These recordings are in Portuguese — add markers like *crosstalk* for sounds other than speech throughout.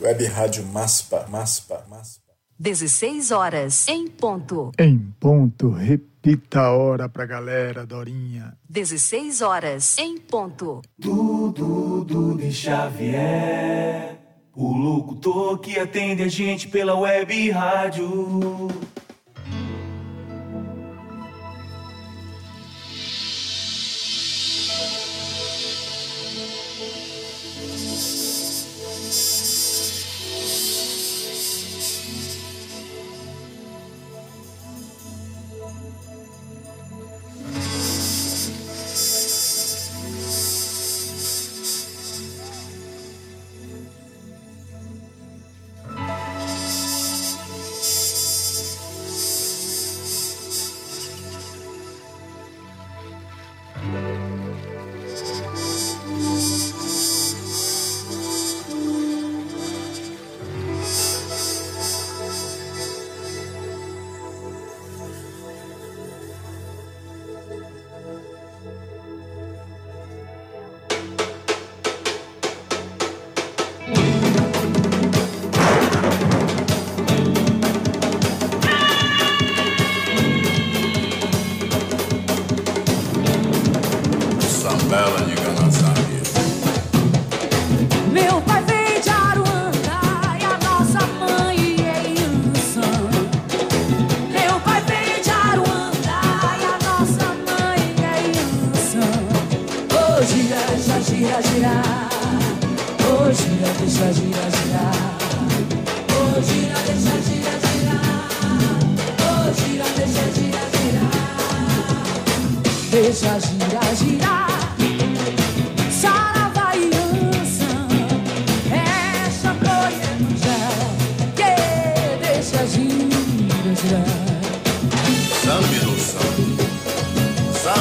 Web Rádio Maspa, Maspa, Maspa. 16 horas em ponto. Em ponto, repita a hora pra galera, Dorinha. 16 horas em ponto. Dudu, Dudu Xavier, o locutor que atende a gente pela web rádio.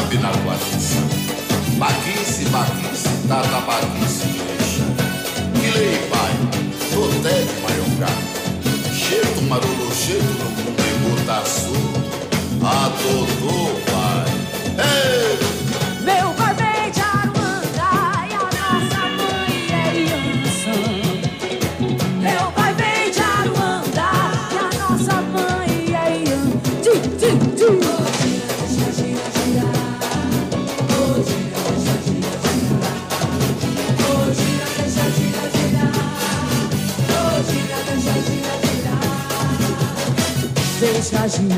Sambi na quatiça. Baquice, baquice. Tata baquice, deixa. Quilei, pai. Toté de maiongá. Cheto, marolo, cheto, no cumbigo, taçu. É Xangô e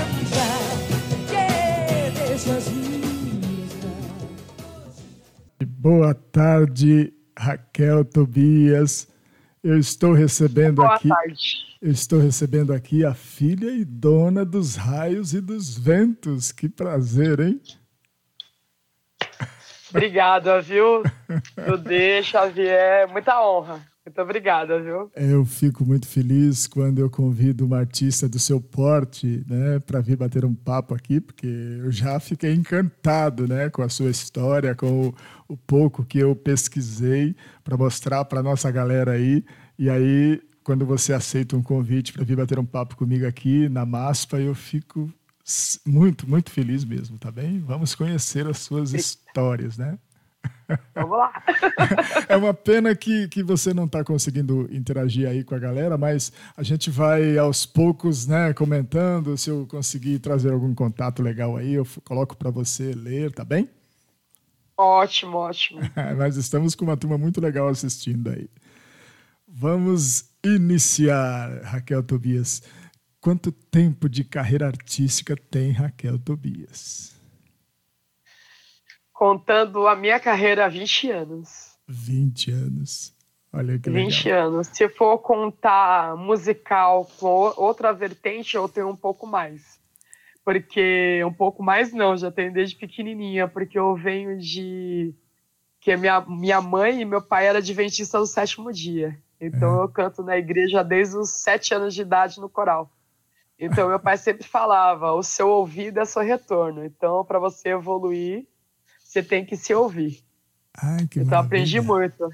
Emanjá. Que deixa. Boa tarde, Raquel Tobias. Eu estou recebendo Boa aqui. tarde. Eu estou recebendo aqui a filha e dona dos raios e dos ventos. Que prazer, hein? Obrigada, viu? Dudê, Xavier, muita honra. Muito obrigada, viu? Eu fico muito feliz quando eu convido uma artista do seu porte, né, para vir bater um papo aqui, porque eu já fiquei encantado, né, com a sua história, com o, o pouco que eu pesquisei para mostrar para nossa galera aí. E aí, quando você aceita um convite para vir bater um papo comigo aqui na Maspa, eu fico muito, muito feliz mesmo, tá bem? Vamos conhecer as suas histórias, né? Vamos lá. *laughs* É uma pena que, que você não está conseguindo interagir aí com a galera, mas a gente vai aos poucos, né, comentando. Se eu conseguir trazer algum contato legal aí, eu coloco para você ler, tá bem? Ótimo, ótimo. *laughs* Mas estamos com uma turma muito legal assistindo aí. Vamos iniciar, Raquel Tobias. Quanto tempo de carreira artística tem Raquel Tobias? Contando a minha carreira há 20 anos. 20 anos. Olha que legal. 20 anos. Se for contar musical com outra vertente, eu tenho um pouco mais. Porque um pouco mais não, já tenho desde pequenininha, porque eu venho de que minha, minha mãe e meu pai era adventista do sétimo dia. Então eu canto na igreja desde os sete anos de idade no coral. Então meu pai sempre falava: o seu ouvido é seu retorno. Então para você evoluir, você tem que se ouvir. Ai, que Então aprendi muito.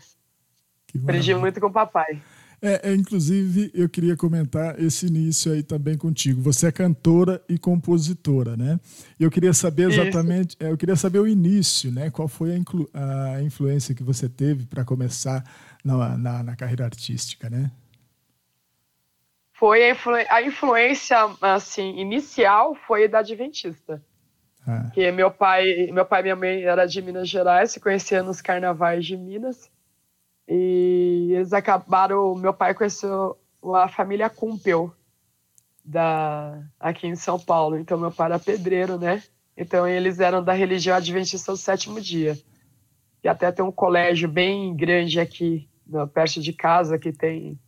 Que Aprendi maravilha. muito com o papai. É, é, inclusive, eu queria comentar esse início aí também contigo. Você é cantora e compositora, né? Eu queria saber exatamente, é, eu queria saber o início, né? Qual foi a, influ, a influência que você teve para começar na, na, na, carreira artística, né? Foi a, influ, a influência, assim, inicial foi da Adventista. Ah. Que meu pai, meu pai e minha mãe era de Minas Gerais, se conheciam nos carnavais de Minas. E eles acabaram. Meu pai conheceu a família Cumpel, da, aqui em São Paulo. Então, meu pai era pedreiro, né? Então, eles eram da religião adventista do sétimo dia. E até tem um colégio bem grande aqui, perto de casa, que tem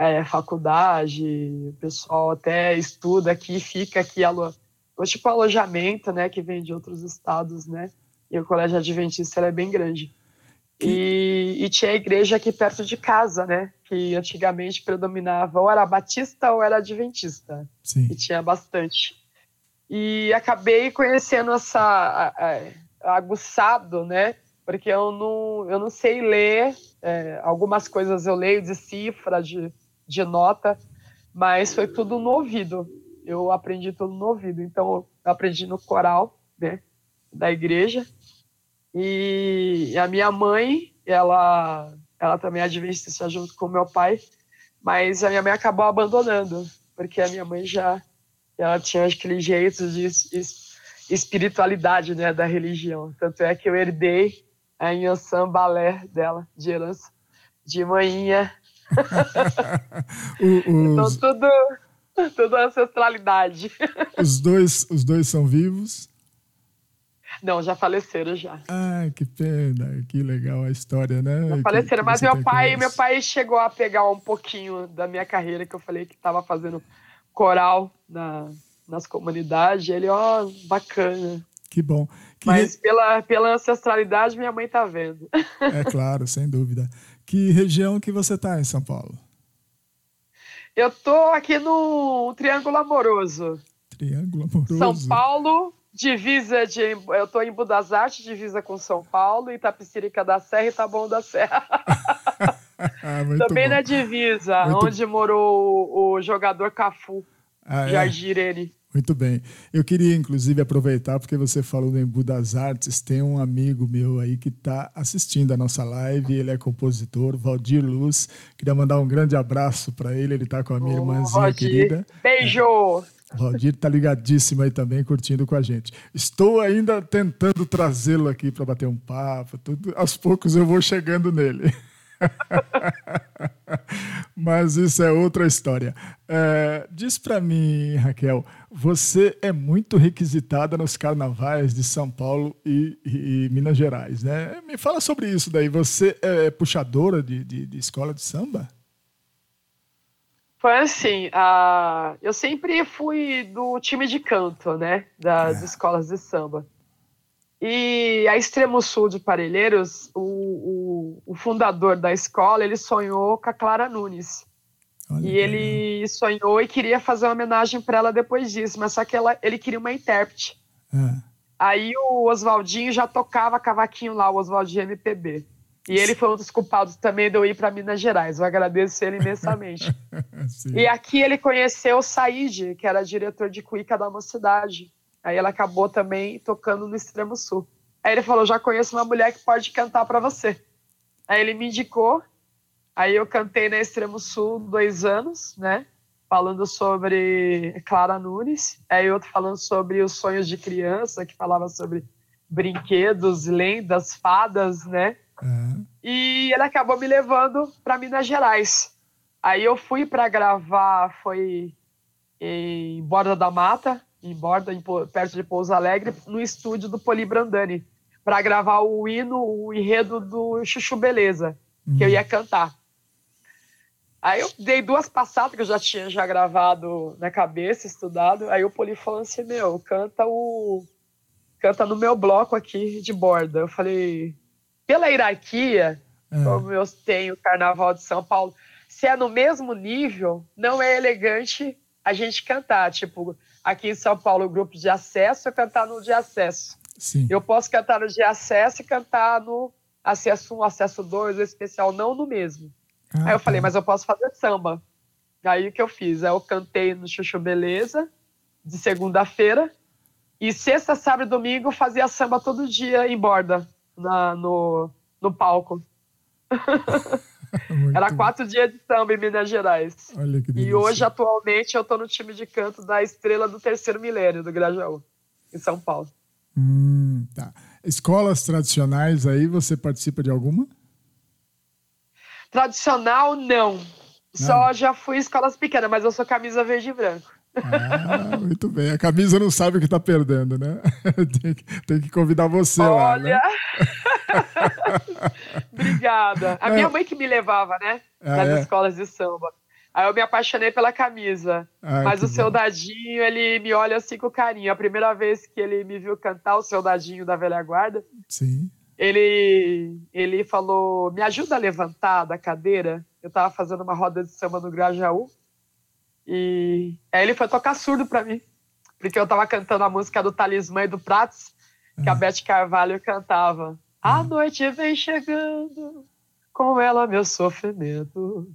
é, faculdade, o pessoal até estuda aqui, fica aqui, alo, tipo alojamento, né? Que vem de outros estados, né? E o colégio adventista é bem grande. E, e, tinha a igreja aqui perto de casa, né? Que antigamente predominava ou era batista ou era adventista. Sim. E tinha bastante. E acabei conhecendo essa aguçado, né? Porque eu não, eu não sei ler. É, algumas coisas eu leio de cifra, de, de nota, mas foi tudo no ouvido. Eu aprendi tudo no ouvido. Então, eu aprendi no coral, né? Da igreja e a minha mãe, ela, ela também é adventista junto com meu pai, mas a minha mãe acabou abandonando, porque a minha mãe já ela tinha aquele jeito de espiritualidade né, da religião. Tanto é que eu herdei a Inhansã Balé dela, de herança, de *laughs* então, tudo, tudo ancestralidade. *laughs* Os dois, os dois são vivos? Não, já faleceram já. Ah, que pena, que legal a história, né? Já faleceram, que, mas meu pai, meu pai chegou a pegar um pouquinho da minha carreira, que eu falei que estava fazendo coral na, nas comunidades. Ele, ó, oh, bacana. Que bom. Que mas pela, pela ancestralidade, minha mãe tá vendo. É claro, sem dúvida. Que região que você tá em São Paulo? Eu tô aqui no Triângulo Amoroso. Triângulo Amoroso. São Paulo, divisa de. Eu estou em Budas Artes, divisa com São Paulo, Itapicirica da Serra e Taboão da Serra. *laughs* Também bom. na divisa, Muito... onde morou o, o jogador Cafu, ah, é? Muito bem. Eu queria, inclusive, aproveitar, porque você falou do Embu das Artes, tem um amigo meu aí que está assistindo a nossa live, ele é compositor, Valdir Luz. Queria mandar um grande abraço para ele, ele está com a minha oh, irmãzinha Valdir. querida. Beijo! É. Valdir está ligadíssimo aí também, curtindo com a gente. Estou ainda tentando trazê-lo aqui para bater um papo. Tudo, aos poucos eu vou chegando nele. *laughs* *laughs* Mas isso é outra história. É, diz para mim, Raquel, você é muito requisitada nos carnavais de São Paulo e, e, e, Minas Gerais, né? Me fala sobre isso daí. Você é puxadora de, de, de escola de samba? Foi assim, uh, eu sempre fui do time de canto, né, das é. escolas de samba. E a Extremo Sul de Parelheiros, o, o, o, fundador da escola, ele sonhou com a Clara Nunes. Olha e ele sonhou e queria fazer uma homenagem para ela depois disso, mas só que ela, ele queria uma intérprete. É. Aí o Oswaldinho já tocava cavaquinho lá, o Oswaldinho MPB. E ele foi um dos culpados também de eu ir para Minas Gerais. Eu agradeço ele imensamente. *laughs* e aqui ele conheceu o Said, que era diretor de Cuica da Mocidade. Aí ele acabou também tocando no Extremo Sul. Aí ele falou: Já conheço uma mulher que pode cantar para você. Aí ele me indicou. Aí eu cantei na Extremo Sul dois anos, né? Falando sobre Clara Nunes. Aí outro falando sobre os sonhos de criança, que falava sobre brinquedos, lendas, fadas, né? Uhum. E ele acabou me levando para Minas Gerais. Aí eu fui para gravar, foi em Borda da Mata, em Borda, em, perto de Pouso Alegre, no estúdio do Poli Brandani, para gravar o hino, o enredo do Chuchu Beleza, uhum. que eu uhum. ia cantar. Aí eu dei duas passadas que eu já tinha já gravado na cabeça, estudado. Aí o Poli falou assim: Meu, canta o. Canta no meu bloco aqui de borda. Eu falei, pela hierarquia, é. como eu tenho o Carnaval de São Paulo, se é no mesmo nível, não é elegante a gente cantar. Tipo, aqui em São Paulo, o grupo de acesso é cantar no de acesso. Sim. Eu posso cantar no de acesso e cantar no acesso 1, acesso 2, o especial, não no mesmo. Ah, Aí eu falei, tá. mas eu posso fazer samba. Aí o que eu fiz? Eu cantei no Chuchu Beleza, de segunda-feira, e sexta, sábado e domingo eu fazia samba todo dia em borda, na- no, no palco. *laughs* Era bom. quatro dias de samba em Minas Gerais. Olha que E delícia. hoje, atualmente, eu tô no time de canto da Estrela do Terceiro Milênio, do Grajaú, em São Paulo. Hum, tá. Escolas tradicionais aí, você participa de alguma? Tradicional, não. Só já fui em escolas pequenas, mas eu sou camisa verde e branco. Ah, muito bem. A camisa não sabe o que tá perdendo, né? *laughs* tem, que, tem que convidar você lá, né? *laughs* *laughs* Obrigada. A É. minha mãe que me levava, né? Ah, nas é? escolas de samba. Aí eu me apaixonei pela camisa. Ah, Mas o seu bom. Dadinho, ele me olha assim com carinho. A primeira vez que ele me viu cantar o seu Dadinho da velha guarda, Sim. ele, ele falou: Me ajuda a levantar da cadeira. Eu tava fazendo uma roda de samba no Grajaú. E aí ele foi tocar surdo pra mim. Porque eu tava cantando a música do Talismã e do Pratos, que a Beth Carvalho cantava. A noite vem chegando, com ela meu sofrimento.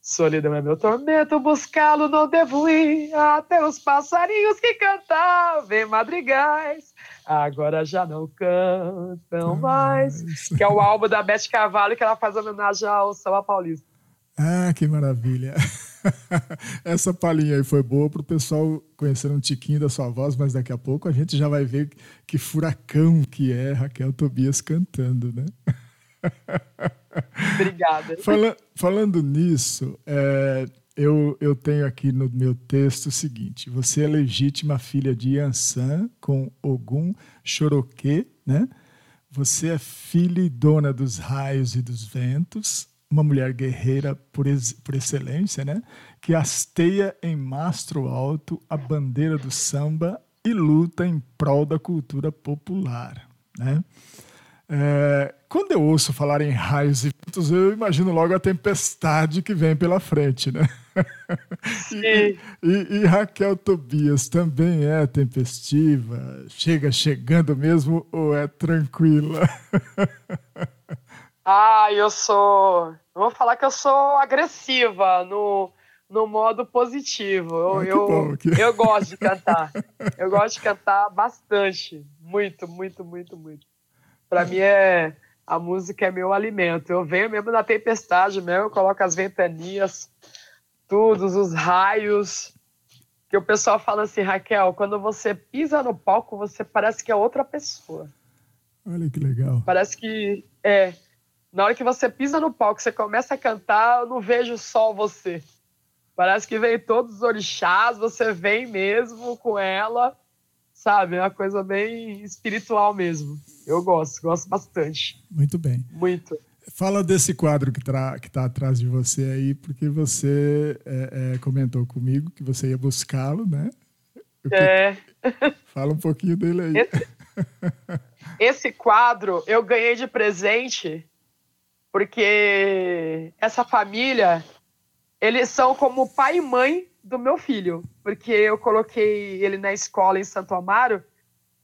Solidão é meu tormento, buscá-lo não devo ir. Até os passarinhos que cantavam em madrigais, agora já não cantam mais. Nossa. Que é o álbum da Beth Carvalho, que ela faz homenagem ao Samba Paulista. Ah, que maravilha. *laughs* *laughs* Essa palhinha aí foi boa para o pessoal conhecer um tiquinho da sua voz, mas daqui a pouco a gente já vai ver que furacão que é Raquel Tobias cantando, né? *laughs* Obrigada. Fala- falando nisso, é, eu, eu tenho aqui no meu texto o seguinte: você é legítima filha de Yansan com Ogum Choroquê, né? Você é filha e dona dos raios e dos ventos, uma mulher guerreira por, ex- por excelência, né? Que hasteia em mastro alto a bandeira do samba e luta em prol da cultura popular, né? É, quando eu ouço falar em raios e ventos, eu imagino logo a tempestade que vem pela frente, né? *laughs* E, e- e Raquel Tobias também é tempestiva? Chega chegando mesmo ou é tranquila? *laughs* Ah, eu sou. Eu vou falar que eu sou agressiva no, no modo positivo. Eu, Ah, eu, bom, que- eu gosto de cantar. Eu gosto de cantar bastante. Muito, muito, muito, muito. Pra mim é. A música é meu alimento. Eu venho mesmo na tempestade mesmo, eu coloco as ventanias, todos os raios. Que o pessoal fala assim, Raquel, quando você pisa no palco, você parece que é outra pessoa. Olha que legal. Parece que é. Na hora que você pisa no palco, você começa a cantar, eu não vejo só você. Parece que vem todos os orixás, você vem mesmo com ela, sabe? É uma coisa bem espiritual mesmo. Eu gosto, gosto bastante. Muito bem. Muito. Fala desse quadro que está atrás de você aí, porque você é, é, comentou comigo que você ia buscá-lo, né? Que- É, Fala um pouquinho dele aí. Esse- esse quadro eu ganhei de presente porque essa família, eles são como pai e mãe do meu filho, porque eu coloquei ele na escola em Santo Amaro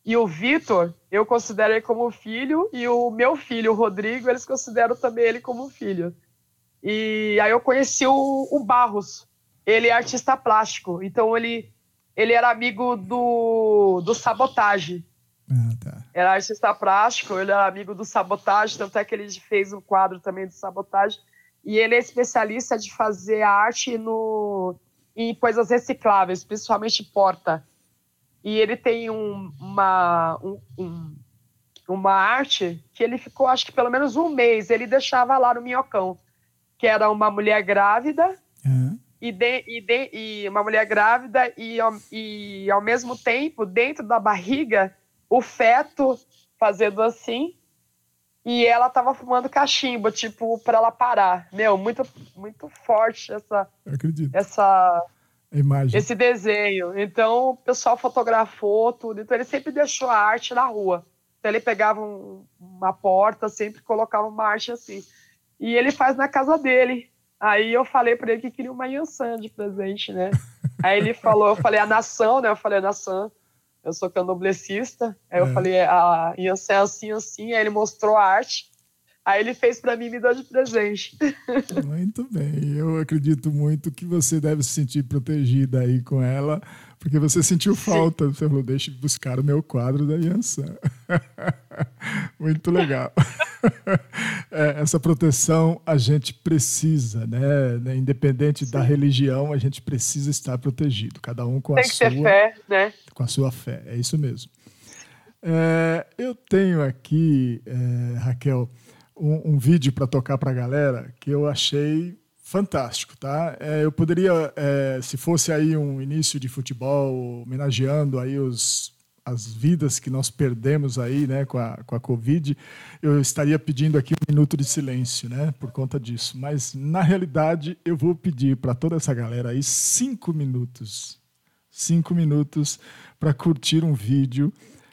e o Vitor, eu considero ele como filho e o meu filho, o Rodrigo, eles consideram também ele como filho. E aí eu conheci o, o Barros, ele é artista plástico, então ele, ele era amigo do, do Sabotage, Ah, tá. era artista plástico, ele era amigo do Sabotagem, tanto é que ele fez um quadro também do Sabotagem. E ele é especialista de fazer arte no, em coisas recicláveis, principalmente porta. E ele tem um- uma, um- um- uma arte que ele ficou, acho que pelo menos um mês, ele deixava lá no Minhocão, que era uma mulher grávida e, de- e de- e uma mulher grávida e e ao mesmo tempo, dentro da barriga, o feto fazendo assim e ela tava fumando cachimbo, tipo, para ela parar. Meu, muito, muito forte essa, eu acredito. essa, A imagem. esse desenho. Então, o pessoal fotografou tudo. Então, ele sempre deixou a arte na rua. Então, ele pegava um- uma porta, sempre colocava uma arte assim. E ele faz na casa dele. Aí eu falei para ele que queria uma Yansan de presente, né? *laughs* Aí ele falou, eu falei a nação, né? Eu falei a nação, eu sou candomblessista. Aí eu É. falei a Yansan é assim, assim. Aí ele mostrou a arte. Aí ele fez para mim e me deu de presente. *laughs* Muito bem. Eu acredito muito que você deve se sentir protegida aí com ela, porque você sentiu falta. Você falou, deixa eu buscar o meu quadro da Yansan. *laughs* muito legal. *laughs* É, essa proteção a gente precisa, né? Né, Independente da religião, a gente precisa estar protegido. Cada um com a Tem que sua ter fé, né? com a sua fé. É isso mesmo. É, eu tenho aqui, é, Raquel, um, um vídeo para tocar para a galera que eu achei fantástico, tá? É, eu poderia, é, se fosse aí um início de futebol, homenageando aí os as vidas que nós perdemos aí, né, com a, com a Covid, eu estaria pedindo aqui um minuto de silêncio, né, por conta disso. Mas, na realidade, eu vou pedir para toda essa galera aí cinco minutos, cinco minutos para curtir um vídeo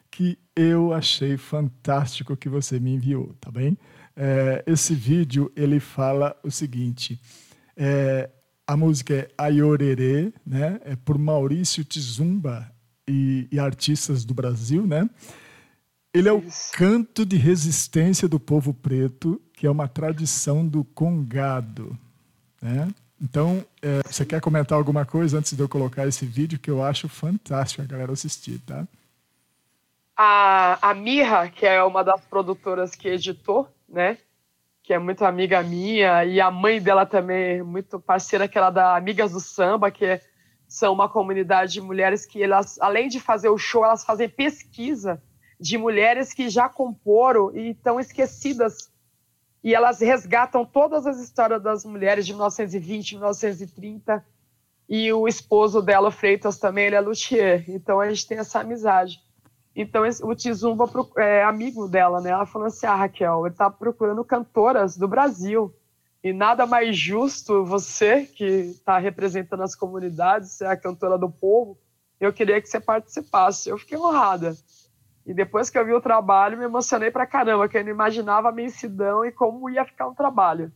que eu achei fantástico que você me enviou, tá bem? É, esse vídeo ele fala o seguinte: é, a música é Aiorerê, né? É por Maurício Tizumba e, e artistas do Brasil, né? Ele é o canto de resistência do povo preto, que é uma tradição do Congado, né? Então, é, você quer comentar alguma coisa antes de eu colocar esse vídeo que eu acho fantástico a galera assistir, tá? A, a Mirra, que é uma das produtoras que editou, né? Que é muito amiga minha, e a mãe dela também é muito parceira, que ela é da Amigas do Samba, que é- são uma comunidade de mulheres que elas, além de fazer o show, elas fazem pesquisa de mulheres que já comporam e estão esquecidas. E elas resgatam todas as histórias das mulheres de 1920, 1930. E o esposo dela, Freitas, também, ele é luthier. Então a gente tem essa amizade. Então o Tizumba é amigo dela, né? Ela falou assim: ah, Raquel, ele tá procurando cantoras do Brasil. E nada mais justo você, que está representando as comunidades, ser a cantora do povo, eu queria que você participasse. Eu fiquei honrada. E depois que eu vi o trabalho, me emocionei pra caramba, que eu não imaginava a imensidão e como ia ficar um trabalho.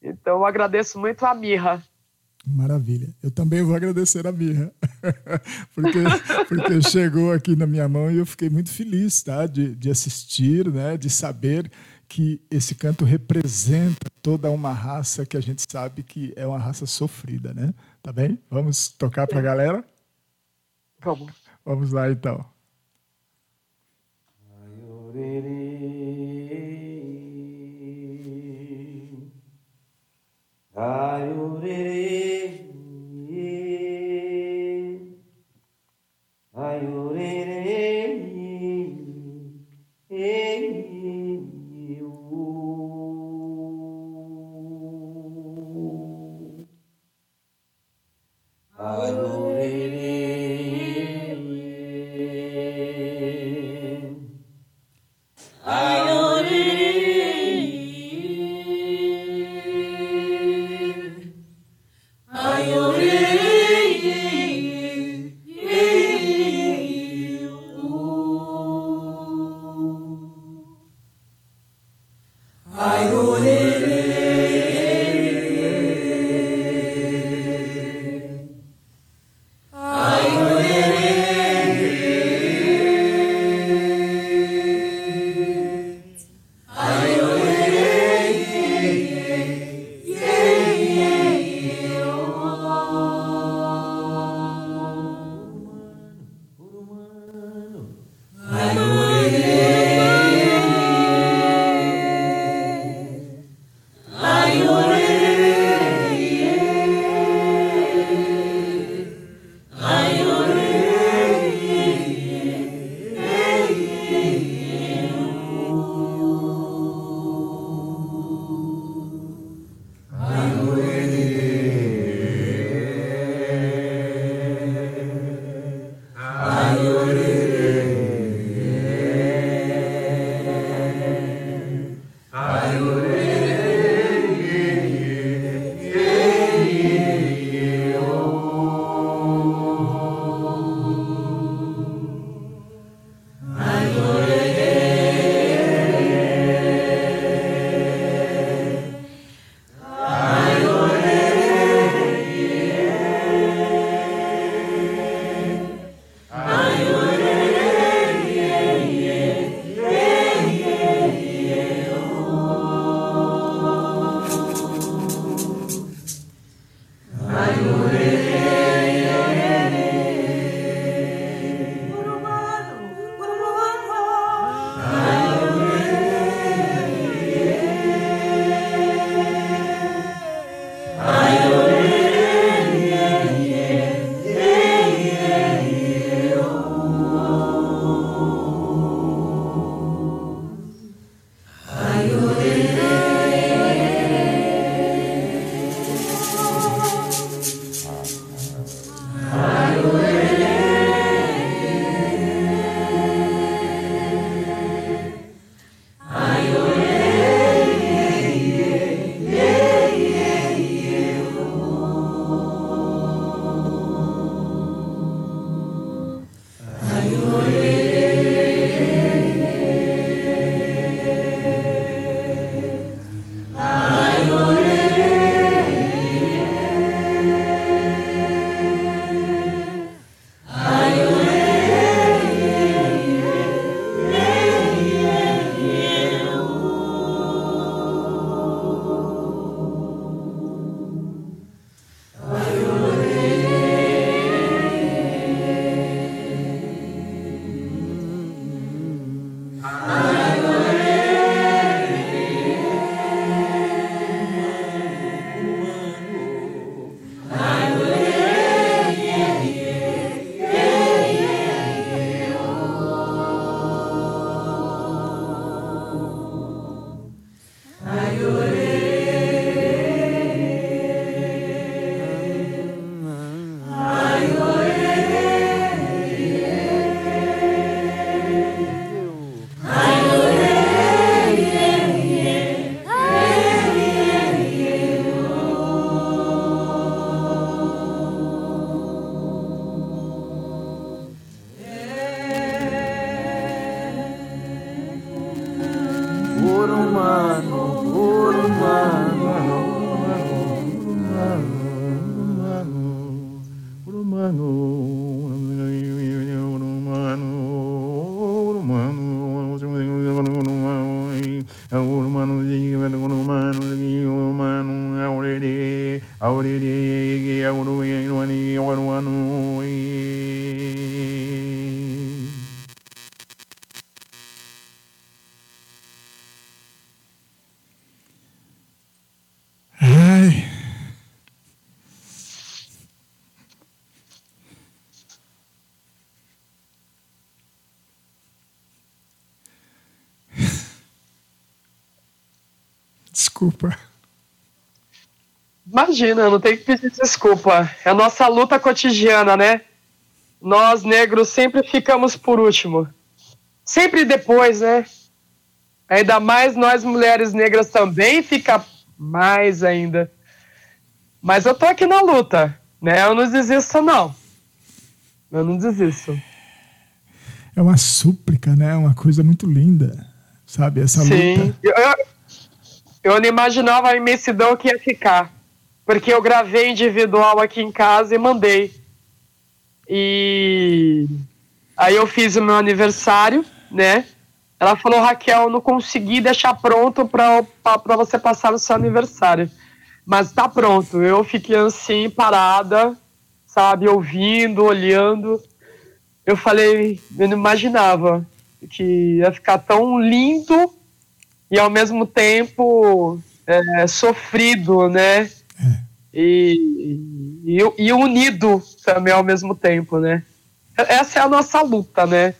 Então eu agradeço muito a Mirra. Maravilha. Eu também vou agradecer a Mirra, *laughs* porque, porque chegou aqui na minha mão e eu fiquei muito feliz tá? de, de assistir, né? de saber que esse canto representa toda uma raça que a gente sabe que é uma raça sofrida, né? Tá bem? Vamos tocar para a galera? Vamos. Vamos lá então. Ayurere, ayurere, ayurere, Desculpa. Imagina, não tem que pedir desculpa. É a nossa luta cotidiana, né? Nós, negros, sempre ficamos por último. Sempre depois, né? Ainda mais nós, mulheres negras, também fica mais ainda. Mas eu tô aqui na luta, né? Eu não desisto, não. Eu não desisto. É uma súplica, né? Uma coisa muito linda, sabe? Essa Sim. luta. Eu, eu, eu não imaginava a imensidão que ia ficar. Porque eu gravei individual aqui em casa e mandei. E aí eu fiz o meu aniversário, né? Ela falou, Raquel, não consegui deixar pronto para você passar o seu aniversário. Mas tá pronto. Eu fiquei assim, parada, sabe, ouvindo, olhando. Eu falei, eu não imaginava que ia ficar tão lindo e ao mesmo tempo é, sofrido, né? E, e, e unido também ao mesmo tempo, né? Essa é a nossa luta, né?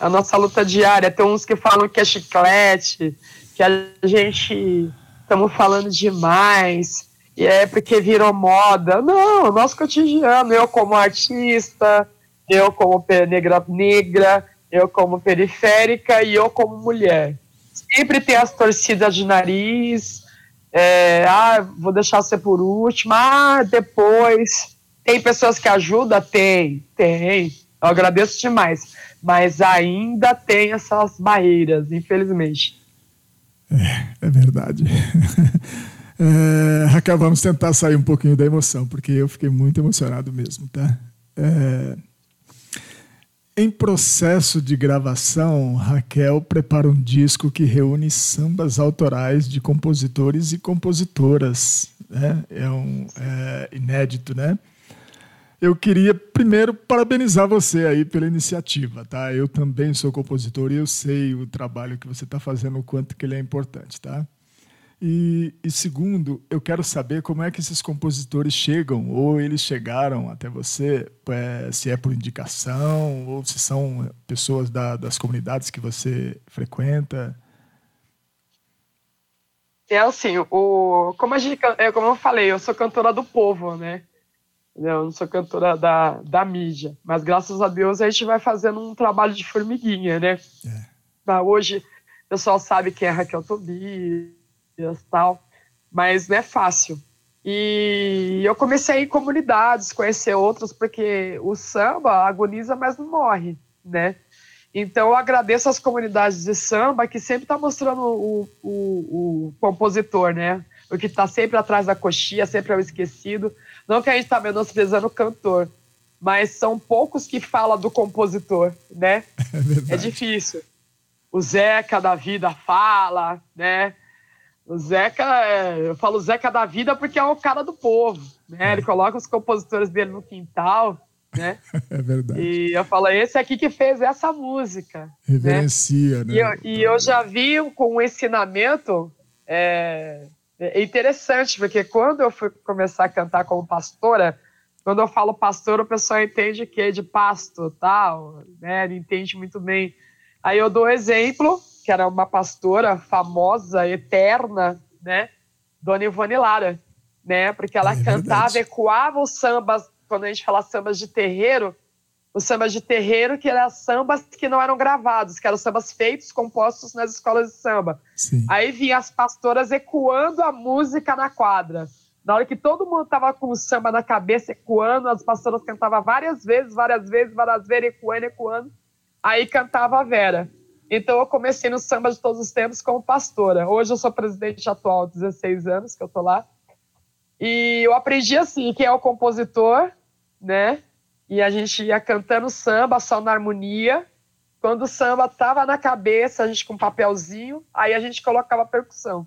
A nossa luta diária. Tem uns que falam que é chiclete, que a gente estamos falando demais, e é porque virou moda. Não, nosso cotidiano. Eu como artista, eu como negra negra, eu como periférica e eu como mulher. Sempre tem as torcidas de nariz, é, ah, vou deixar você por último, ah, depois. Tem pessoas que ajudam? Tem, tem. Eu agradeço demais. Mas ainda tem essas barreiras, infelizmente. É verdade. *laughs* É, Raquel, vamos tentar sair um pouquinho da emoção, porque eu fiquei muito emocionado mesmo, tá? É, em processo de gravação, Raquel prepara um disco que reúne sambas autorais de compositores e compositoras. Né? É um é, inédito, né? Eu queria primeiro parabenizar você aí pela iniciativa, tá? Eu também sou compositor e eu sei o trabalho que você está fazendo, o quanto que ele é importante, tá? E, e segundo, eu quero saber como é que esses compositores chegam, ou eles chegaram até você, é, se é por indicação, ou se são pessoas da- das comunidades que você frequenta. É assim, o, como, a gente, é, como eu falei, eu sou cantora do povo, né? Eu não sou cantora da, da mídia. Mas graças a Deus a gente vai fazendo um trabalho de formiguinha, né? Tá, hoje o pessoal sabe quem é Raquel Tobias tal, mas não é fácil. E eu comecei em comunidades, conhecer outros, porque o samba agoniza, mas não morre, né? Então eu agradeço às comunidades de samba que sempre está mostrando o, o, o compositor, né? O que está sempre atrás da coxinha, sempre é o esquecido. Não que a gente está menosprezando o cantor, mas são poucos que falam do compositor, né? *laughs* É. É difícil. O Zeca da vida fala, né? O Zeca, é, eu falo Zeca da vida porque é o cara do povo, né? Ele coloca os compositores dele no quintal, né? *laughs* É verdade. E eu falo, esse aqui que fez essa música. Reverencia, né? E eu, e eu já vi com o ensinamento é, é interessante, porque quando eu fui começar a cantar como pastora, quando eu falo pastor, o pessoal entende que é de pasto, tal, né? Ele entende muito bem. Aí eu dou exemplo, que era uma pastora famosa, eterna, né? Dona Ivone Lara, né? Porque ela É cantava, verdade. ecoava os sambas, quando a gente fala sambas de terreiro, os sambas de terreiro, que eram sambas que não eram gravados, que eram sambas feitos, compostos nas escolas de samba. Sim. Aí vinha as pastoras ecoando a música na quadra. Na hora que todo mundo tava com o samba na cabeça, ecoando, as pastoras cantavam várias vezes, várias vezes, várias vezes, ecoando, ecoando. Aí cantava a Vera. Então eu comecei no samba de todos os tempos como pastora. Hoje eu sou presidente atual, 16 anos que eu tô lá. E eu aprendi assim, quem é o compositor, né? E a gente ia cantando samba só na harmonia. Quando o samba tava na cabeça, a gente com um papelzinho, aí a gente colocava percussão.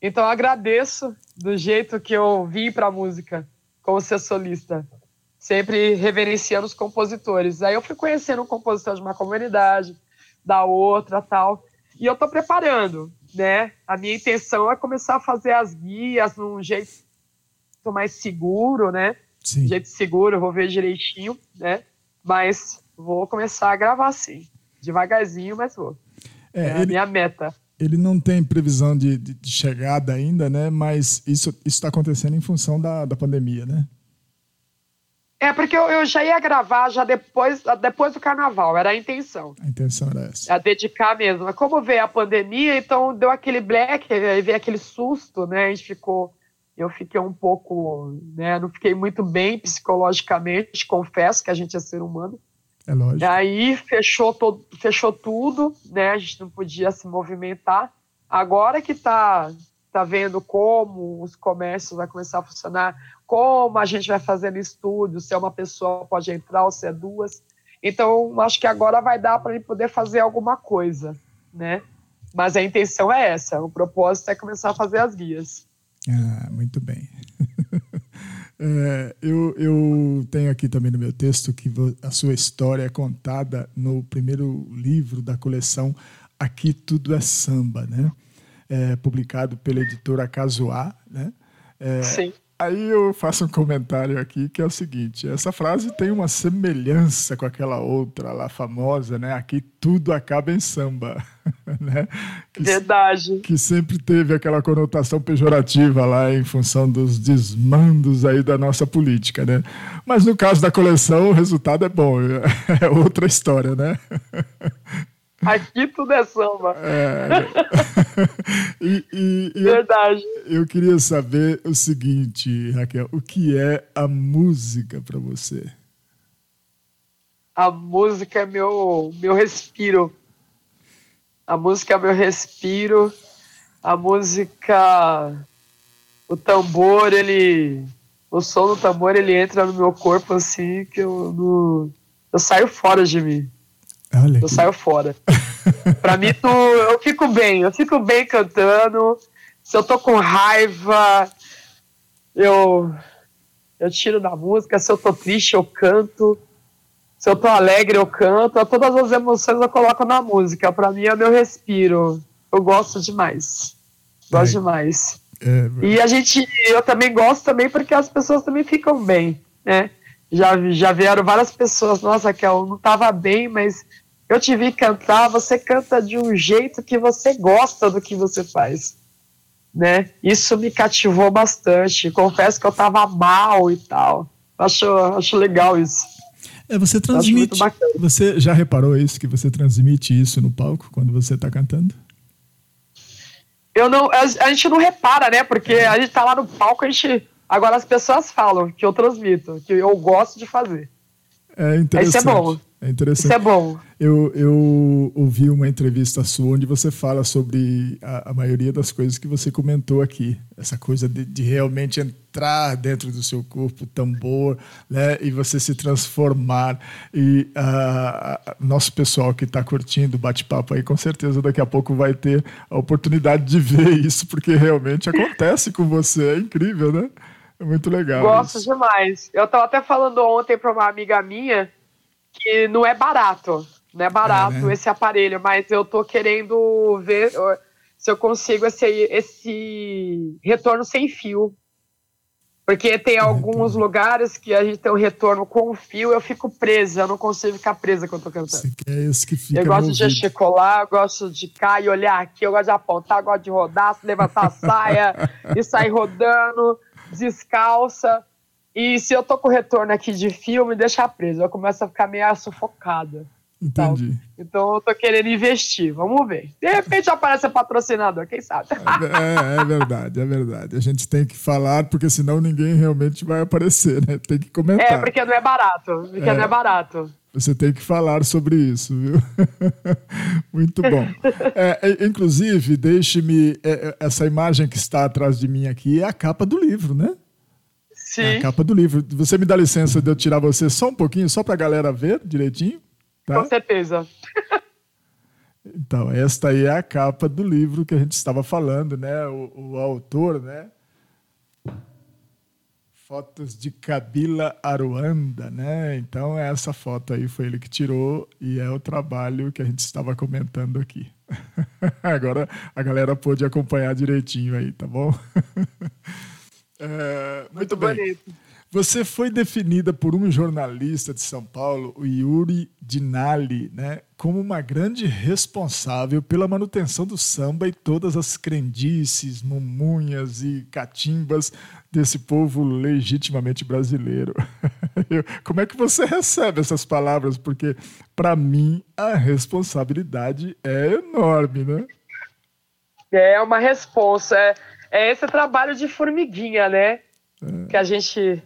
Então eu agradeço do jeito que eu vim para a música, como ser solista, sempre reverenciando os compositores. Aí eu fui conhecendo um compositor de uma comunidade, da outra, tal. E eu estou preparando, né? A minha intenção é começar a fazer as guias num jeito mais seguro, né? Sim. jeito seguro, eu vou ver direitinho, né? Mas vou começar a gravar sim. Devagarzinho, mas vou. É, É, a ele, minha meta. ele não tem previsão de, de- de chegada ainda, né? Mas isso está acontecendo em função da, da pandemia, né? É, porque eu, eu já ia gravar já depois, depois do carnaval, era a intenção. A intenção era essa. A dedicar mesmo. Mas como veio a pandemia, então deu aquele black, aí veio aquele susto, né? A gente ficou. Eu fiquei um pouco, né? Não fiquei muito bem psicologicamente, confesso que a gente é ser humano. É lógico. E aí fechou, todo, fechou tudo, né? A gente não podia se movimentar. Agora que tá, tá vendo como os comércios vai começar a funcionar, como a gente vai fazer no estúdio, se é uma pessoa pode entrar ou se é duas. Então, acho que agora vai dar para ele poder fazer alguma coisa, né? Mas a intenção é essa, o propósito é começar a fazer as guias. Ah, muito bem. *laughs* É, eu, eu tenho aqui também no meu texto que a sua história é contada no primeiro livro da coleção Aqui Tudo é Samba, né? É, publicado pela editora Casuá, né? É, Sim. Aí eu faço um comentário aqui que é o seguinte: essa frase tem uma semelhança com aquela outra lá famosa, né? Aqui tudo acaba em samba, *laughs* né? Que, Verdade. que sempre teve aquela conotação pejorativa lá em função dos desmandos aí da nossa política, né? Mas no caso da coleção o resultado é bom, *laughs* é outra história, né? Aqui tudo é samba. *laughs* E, e- e eu, Verdade. eu queria saber o seguinte, Raquel, o que é a música para você? A música é meu, meu respiro. A música é meu respiro. A música, o tambor, ele, o som do tambor, ele entra no meu corpo assim que eu não, eu saio fora de mim. Olha, Eu que- saio fora. Pra mim, tu, eu fico bem. Eu fico bem cantando. Se eu tô com raiva, eu, eu tiro da música. Se eu tô triste, eu canto. Se eu tô alegre, eu canto. Todas as emoções eu coloco na música. Pra mim é meu respiro. Eu gosto demais. Gosto É. demais. é, E a gente, eu também gosto também porque as pessoas também ficam bem, né? Já, já vieram várias pessoas, nossa, Raquel, não tava bem, mas eu te vi cantar, você canta de um jeito que você gosta do que você faz, né? Isso me cativou bastante. Confesso que eu tava mal e tal. Acho, acho legal isso. é, você transmite. Você já reparou isso que você transmite isso no palco quando você está cantando? Eu não, a, a gente não repara, né? Porque a gente tá lá no palco, a gente. Agora as pessoas falam que eu transmito, que eu gosto de fazer. É interessante. Isso é bom. É interessante. Isso é bom. Eu, eu ouvi uma entrevista sua onde você fala sobre a, a maioria das coisas que você comentou aqui. Essa coisa de, de realmente entrar dentro do seu corpo, o tambor, né? E você se transformar. E ah, nosso pessoal que está curtindo o bate-papo aí, com certeza daqui a pouco vai ter a oportunidade de ver isso, porque realmente acontece com você. É incrível, né? É muito legal. Gosto isso. demais. Eu tava até falando ontem para uma amiga minha que não é barato, não é barato É, né? esse aparelho, mas eu tô querendo ver se eu consigo esse, esse retorno sem fio. Porque tem alguns lugares que a gente tem um retorno com fio, eu fico presa, eu não consigo ficar presa quando eu tô cantando. Você quer esse que fica Eu gosto de gesticular, eu gosto de cair, olhar aqui, eu gosto de apontar, eu gosto de rodar, levantar a saia *laughs* e sair rodando, descalça. E se eu tô com retorno aqui de fio, me deixa presa. Eu começo a ficar meio sufocada. Entendi. Então eu tô querendo investir, vamos ver. De repente aparece patrocinador, quem sabe? É, é verdade, é verdade. A gente tem que falar, porque senão ninguém realmente vai aparecer, né? Tem que comentar. É, porque não é barato. Porque É. não é barato. Você tem que falar sobre isso, viu? *laughs* Muito bom. É, é, inclusive, deixe-me. é, é, essa imagem que está atrás de mim aqui é a capa do livro, né? Sim. É a capa do livro. Você me dá licença de eu tirar você só um pouquinho, só para a galera ver direitinho? Tá? Com certeza. *laughs* Então, esta aí é a capa do livro que a gente estava falando, né? O, o autor, né? Fotos de Kabila Aruanda, né? Então, essa foto aí foi ele que tirou e é o trabalho que a gente estava comentando aqui. *laughs* Agora a galera pôde acompanhar direitinho aí, tá bom? *laughs* É, muito, bem. bonito. Você foi definida por um jornalista de São Paulo, o Yuri Dinali, né, como uma grande responsável pela manutenção do samba e todas as crendices, mumunhas e catimbas desse povo legitimamente brasileiro. *laughs* Como é que você recebe essas palavras? Porque, para mim, a responsabilidade é enorme, né? É uma responsa. É, é esse trabalho de formiguinha, né? Que a gente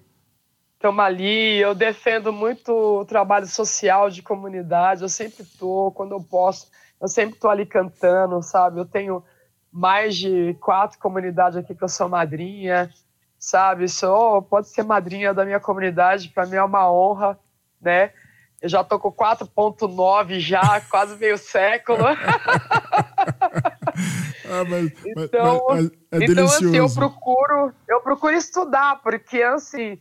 toma ali. Eu defendo muito o trabalho social de comunidade. Eu sempre tô, quando eu posso, eu sempre tô ali cantando, sabe? Eu tenho mais de quatro comunidades aqui que eu sou madrinha, sabe? Sou, pode ser madrinha da minha comunidade, para mim é uma honra, né? Eu já tô com 4.9 já, quase meio século. *laughs* Ah, mas, Então, mas- mas é então assim, eu procuro, eu procuro estudar, porque assim,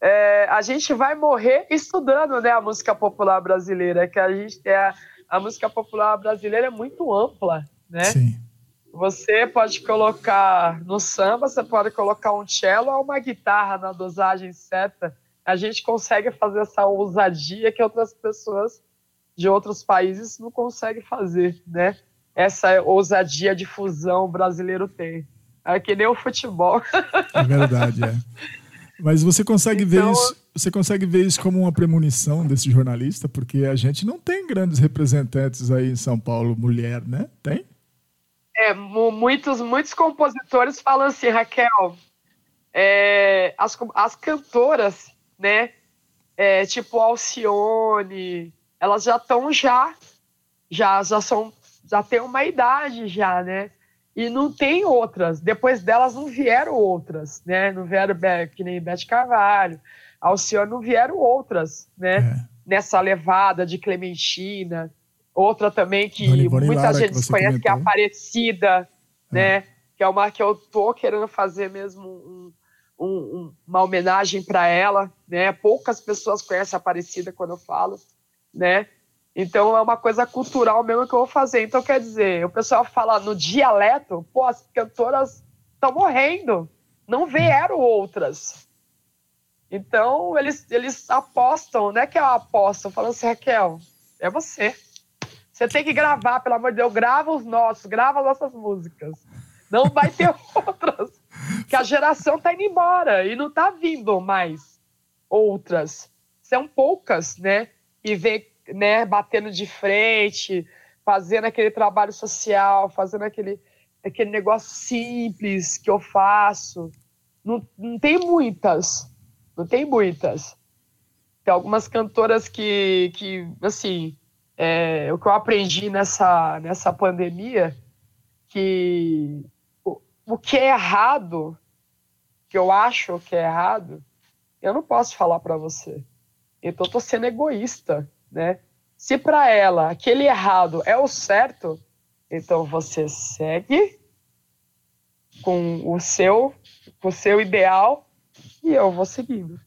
é, a gente vai morrer estudando, né, a música popular brasileira, que a gente é a, a música popular brasileira é muito ampla, né? Sim. Você pode colocar no samba, você pode colocar um cello ou uma guitarra na dosagem certa. A gente consegue fazer essa ousadia que outras pessoas de outros países não conseguem fazer, né? Essa ousadia de fusão brasileiro tem. É que nem o futebol. É verdade, é. Mas você consegue ver Então- isso, você consegue ver isso como uma premonição desse jornalista, porque a gente não tem grandes representantes aí em São Paulo, mulher, né? Tem? É, mu- muitos, muitos compositores falam assim, Raquel, é, as, as cantoras, né, é, tipo Alcione, elas já estão já, já, já são, já tem uma idade já, né, e não tem outras, depois delas não vieram outras, né, não vieram Be- que nem Beth Carvalho, Alcione não vieram outras, né, É. nessa levada de Clementina, outra também que Dona muita Lara, que gente você conhece, que é comentou. Aparecida, né? Que é uma que eu tô querendo fazer mesmo um- um- uma homenagem para ela, né? Poucas pessoas conhecem a Aparecida quando eu falo, né? Então é uma coisa cultural mesmo que eu vou fazer. Então quer dizer, o pessoal fala no dialeto, pô, as cantoras estão morrendo, não vieram outras. Então eles, eles apostam, não é que eu aposto, falando assim, Raquel, é você. Você tem que gravar, pelo amor de Deus, grava os nossos, grava as nossas músicas. Não vai ter *laughs* outras. Que a geração tá indo embora e não tá vindo mais outras. São poucas, né? E vem, né, batendo de frente, fazendo aquele trabalho social, fazendo aquele, aquele negócio simples que eu faço. Não, não tem muitas. Não tem muitas. Tem algumas cantoras que, que assim, é, o que eu aprendi nessa, nessa pandemia, que o, o que é errado, que eu acho que é errado, eu não posso falar para você. Então, eu tô sendo egoísta, né? Se para ela aquele errado é o certo, então você segue com o seu, com o seu ideal e eu vou seguindo,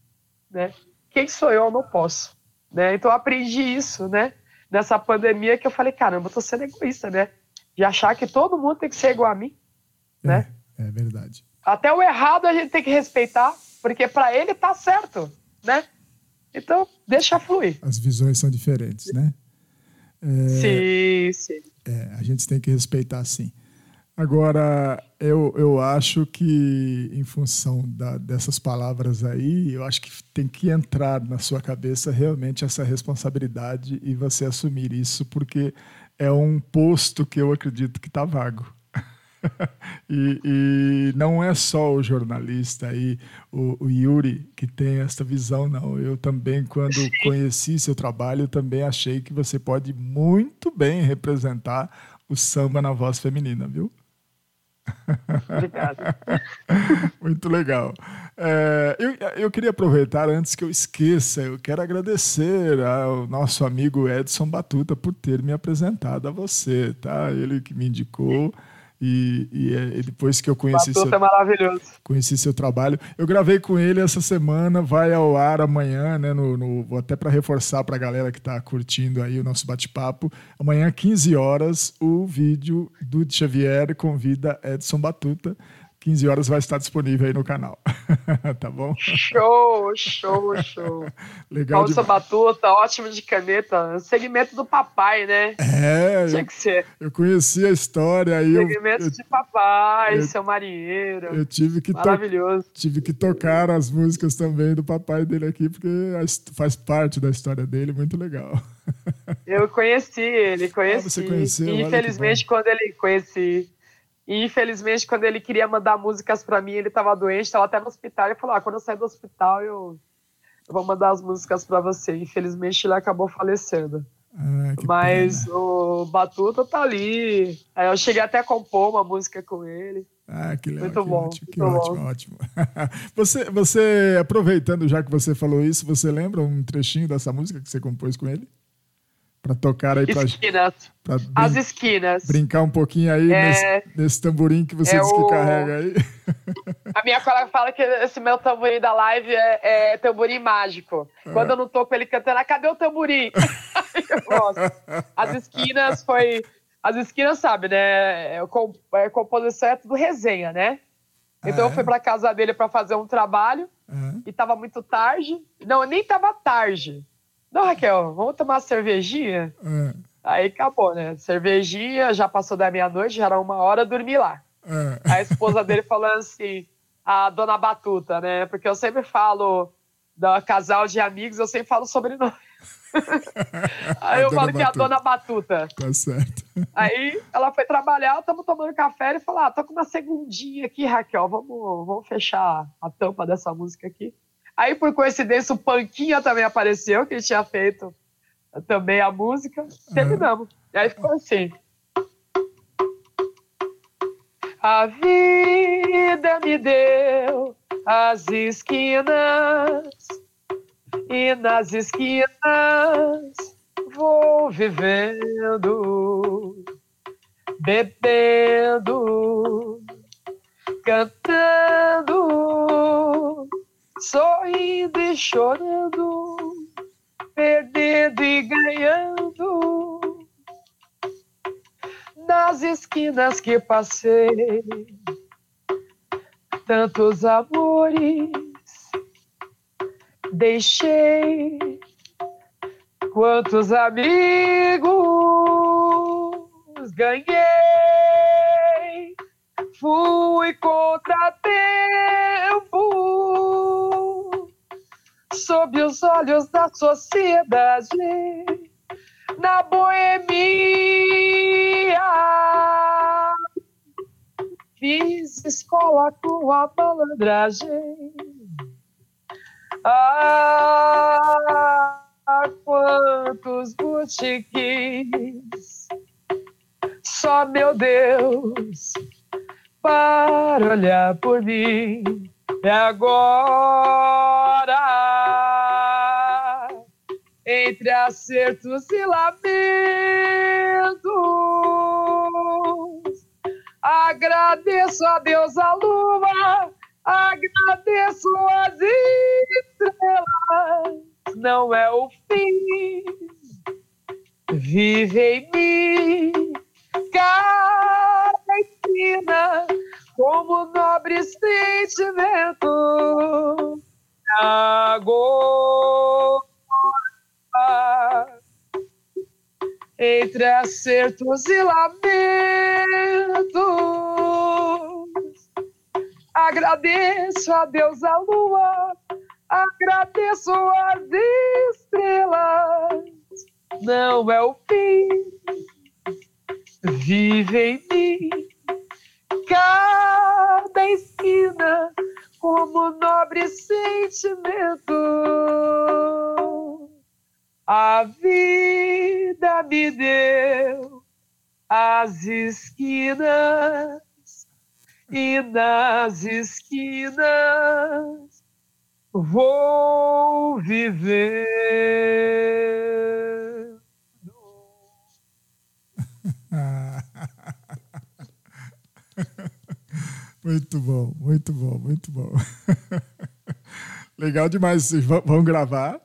né? Quem sou eu, eu não posso, né? Então eu aprendi isso, né? Nessa pandemia que eu falei, caramba, eu tô sendo egoísta, né? De achar que todo mundo tem que ser igual a mim, né? É, é verdade. Até o errado a gente tem que respeitar, porque para ele tá certo, né? Então, deixa fluir. As visões são diferentes, né? Sim, sim. É, a gente tem que respeitar sim. Agora, eu, eu acho que, em função da- dessas palavras aí, eu acho que tem que entrar na sua cabeça realmente essa responsabilidade e você assumir isso, porque é um posto que eu acredito que está vago. *laughs* e, e não é só o jornalista aí, o, o Yuri, que tem essa visão, não. Eu também, quando conheci seu trabalho, também achei que você pode muito bem representar o samba na voz feminina, viu? Obrigada. *laughs* Muito legal. É, eu, eu queria aproveitar, antes que eu esqueça, eu quero agradecer ao nosso amigo Edson Batuta por ter me apresentado a você, tá? Ele que me indicou. E, e, é, e depois que eu conheci seu, é maravilhoso. conheci seu trabalho. Eu gravei com ele essa semana, vai ao ar amanhã, né? No, no- vou até para reforçar para a galera que está curtindo aí o nosso bate-papo. Amanhã, 15 horas, o vídeo do Xavier convida Edson Batuta. 15 horas vai estar disponível aí no canal. *laughs* tá bom? Show, show, show. *laughs* Legal Calça batuta, ótimo de caneta. Segmento do papai, né? É, Tinha que ser. eu conheci a história aí. Segmento eu, de papai, eu- seu marinheiro. eu tive que Maravilhoso. tive que tocar as músicas também do papai dele aqui, porque faz parte da história dele, muito legal. *laughs* Eu conheci ele, conheci. Ah, você conheceu? Infelizmente, quando ele conheci. E infelizmente, quando ele queria mandar músicas pra mim, ele tava doente, tava até no hospital. Ele falou: ah, quando eu sair do hospital, eu, eu vou mandar as músicas pra você. Infelizmente, ele acabou falecendo. Ah, Mas pena. o Batuta tá ali. Aí eu cheguei até a compor uma música com ele. Ah, que legal. Muito que bom, ótimo, que muito ótimo, bom. ótimo. *laughs* Você, você, aproveitando já que você falou isso, você lembra um trechinho dessa música que você compôs com ele? Pra tocar aí Esquinas. pra As esquinas. brincar um pouquinho aí É. nesse, nesse tamborim que você É disse que o- carrega aí. *laughs* A minha colega fala que esse meu tamborim da live é, é tamborim mágico. Quando eu não tô com ele cantando, ah, cadê o tamborim? *laughs* Eu gosto. As esquinas foi. As esquinas, sabe, né? É, é, composição é tudo resenha, né? Então Ah, eu fui é? pra casa dele pra fazer um trabalho Ah, e tava muito tarde. Não, nem tava tarde. Não, Raquel, vamos tomar uma cervejinha? ah, Aí acabou, né? Cervejinha, já passou da meia-noite, já era uma hora, dormi lá. ah. A esposa dele falando assim, a dona Batuta, né? Porque eu sempre falo da casal de amigos, eu sempre falo sobrenome. *laughs* Aí A eu falo que é a Batuta. dona Batuta. Tá certo. Aí ela foi trabalhar, estamos tomando café, ele falou: ah, tô com uma segundinha aqui, Raquel, vamos, vamos fechar a tampa dessa música aqui. Aí, por coincidência, o Panquinha também apareceu, que tinha feito também a música. Terminamos. E aí ficou assim. A vida me deu as esquinas, e nas esquinas vou vivendo, bebendo, cantando, sorrindo e chorando, perdendo e ganhando. Nas esquinas que passei, tantos amores deixei Quantos amigos ganhei? Fui contratempo sob os olhos da sociedade na boemia. Fiz escola com a malandragem. Ah, quantos botiquins! Só meu Deus para olhar por mim. E agora, entre acertos e lamentos, agradeço a Deus a lua, agradeço as estrelas não é o fim. Vive em mim, cada como nobre sentimento. Agora, entre acertos e lamentos, Agradeço a Deus a lua, agradeço as estrelas. Não é o fim, vive em mim cada esquina como nobre sentimento. A vida me deu as esquinas e nas esquinas vou viver. *laughs* Muito bom, muito bom, muito bom. *laughs* Legal demais. Vocês vão gravar?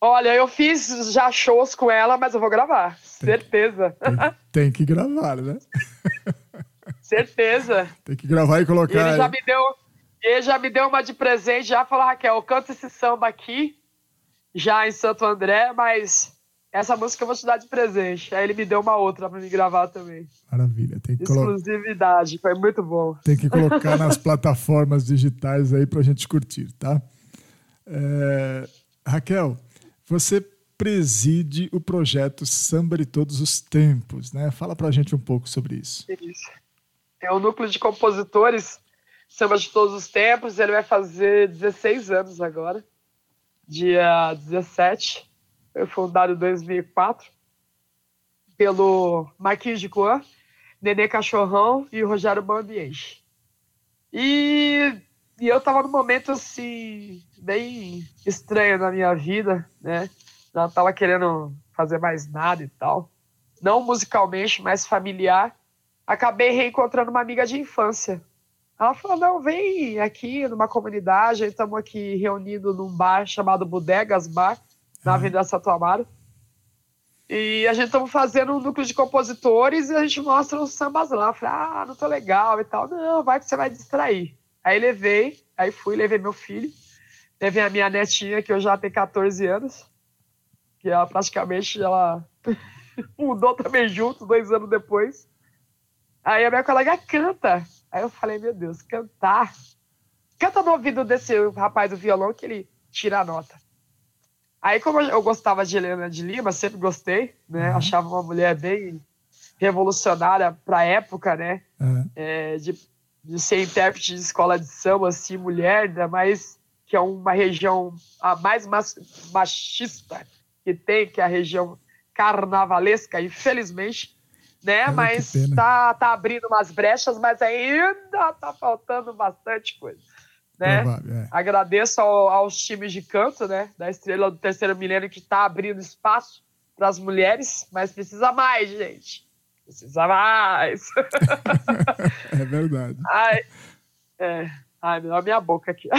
Olha, eu fiz já shows com ela, mas eu vou gravar. Certeza. *laughs* Tem que gravar, né? Certeza. Tem que gravar e E ele colocar. já me deu, ele já me deu uma de presente, já falou, Raquel, eu canto esse samba aqui, já em Santo André, mas essa música eu vou te dar de presente. Aí ele me deu uma outra pra me gravar também. Maravilha. Tem que, Exclusividade, foi muito bom. tem que colocar nas *laughs* plataformas digitais aí pra gente curtir, tá? É, Raquel, você preside o projeto Samba de Todos os Tempos, né? Fala pra gente um pouco sobre isso. Isso. É o núcleo de compositores, samba de todos os tempos. Ele vai fazer 16 anos agora, dia 17. Fundado em 2004 pelo Marquinhos de Coan, Nenê Cachorrão e Rogério Bambiente. E, e eu tava num momento assim, bem estranho na minha vida, né? Não tava querendo fazer mais nada e tal. Não musicalmente, mas familiar acabei reencontrando uma amiga de infância. Ela falou: não, vem aqui numa comunidade, estamos aqui reunidos num bar chamado Bodegas Bar, na Avenida Santo Amaro. E a gente estamos fazendo um núcleo de compositores e a gente mostra os sambas lá. Eu falei, ah, não tô legal e tal. Não, vai que você vai distrair. Aí levei, aí fui, levei meu filho, levei a minha netinha, que eu já tenho 14 anos, que ela praticamente ela *laughs* mudou também junto, dois anos depois. Aí a minha colega canta. Aí eu falei, meu Deus, cantar. Canta no ouvido desse rapaz do violão que ele tira a nota. Aí, como eu gostava de Helena de Lima, sempre gostei, né? Uhum. Achava uma mulher bem revolucionária para a época, né? É, É, de, de ser intérprete de escola de samba, assim, mulher, ainda mais que é uma região a mais machista que tem, que é a região carnavalesca, infelizmente, né? Que mas tá, tá abrindo umas brechas, mas ainda tá faltando bastante coisa, né? provável, é. Agradeço ao- aos times de canto, né, da Estrela do Terceiro Milênio que está abrindo espaço para as mulheres, mas precisa mais, gente. Precisa mais. *laughs* É verdade. Ai, é. Ai, me dá a minha boca aqui. *laughs*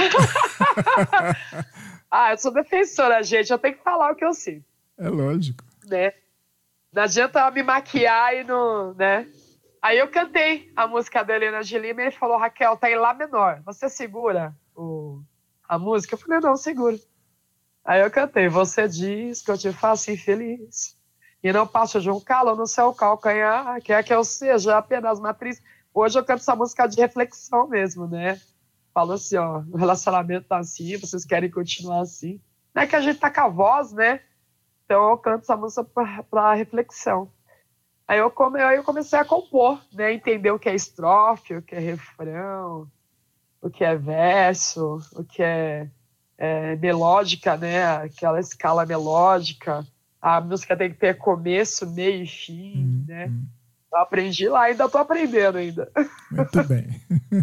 ah, eu sou defensora, gente. Eu tenho que falar o que eu sinto, É lógico. né? Não adianta me maquiar e não, né? Aí eu cantei a música da Helena de Lima e ele falou, Raquel, tá em Lá menor. Você segura o, a música? Eu falei, não, seguro. Aí eu cantei, você diz que eu te faço infeliz e não passo de um calo no seu calcanhar, quer que eu seja apenas matriz. Hoje eu canto essa música de reflexão mesmo, né? Falo assim, ó, o relacionamento tá assim, vocês querem continuar assim. Não é que a gente tá com a voz, né? Então eu canto essa música pra reflexão. Aí eu, come, aí eu comecei a compor, né? Entender o que é estrofe, o que é refrão, o que é verso, o que é, é melódica, né? Aquela escala melódica. A música tem que ter começo, meio e fim, Hum, né? hum. Aprendi lá, ainda tô aprendendo ainda. Muito bem.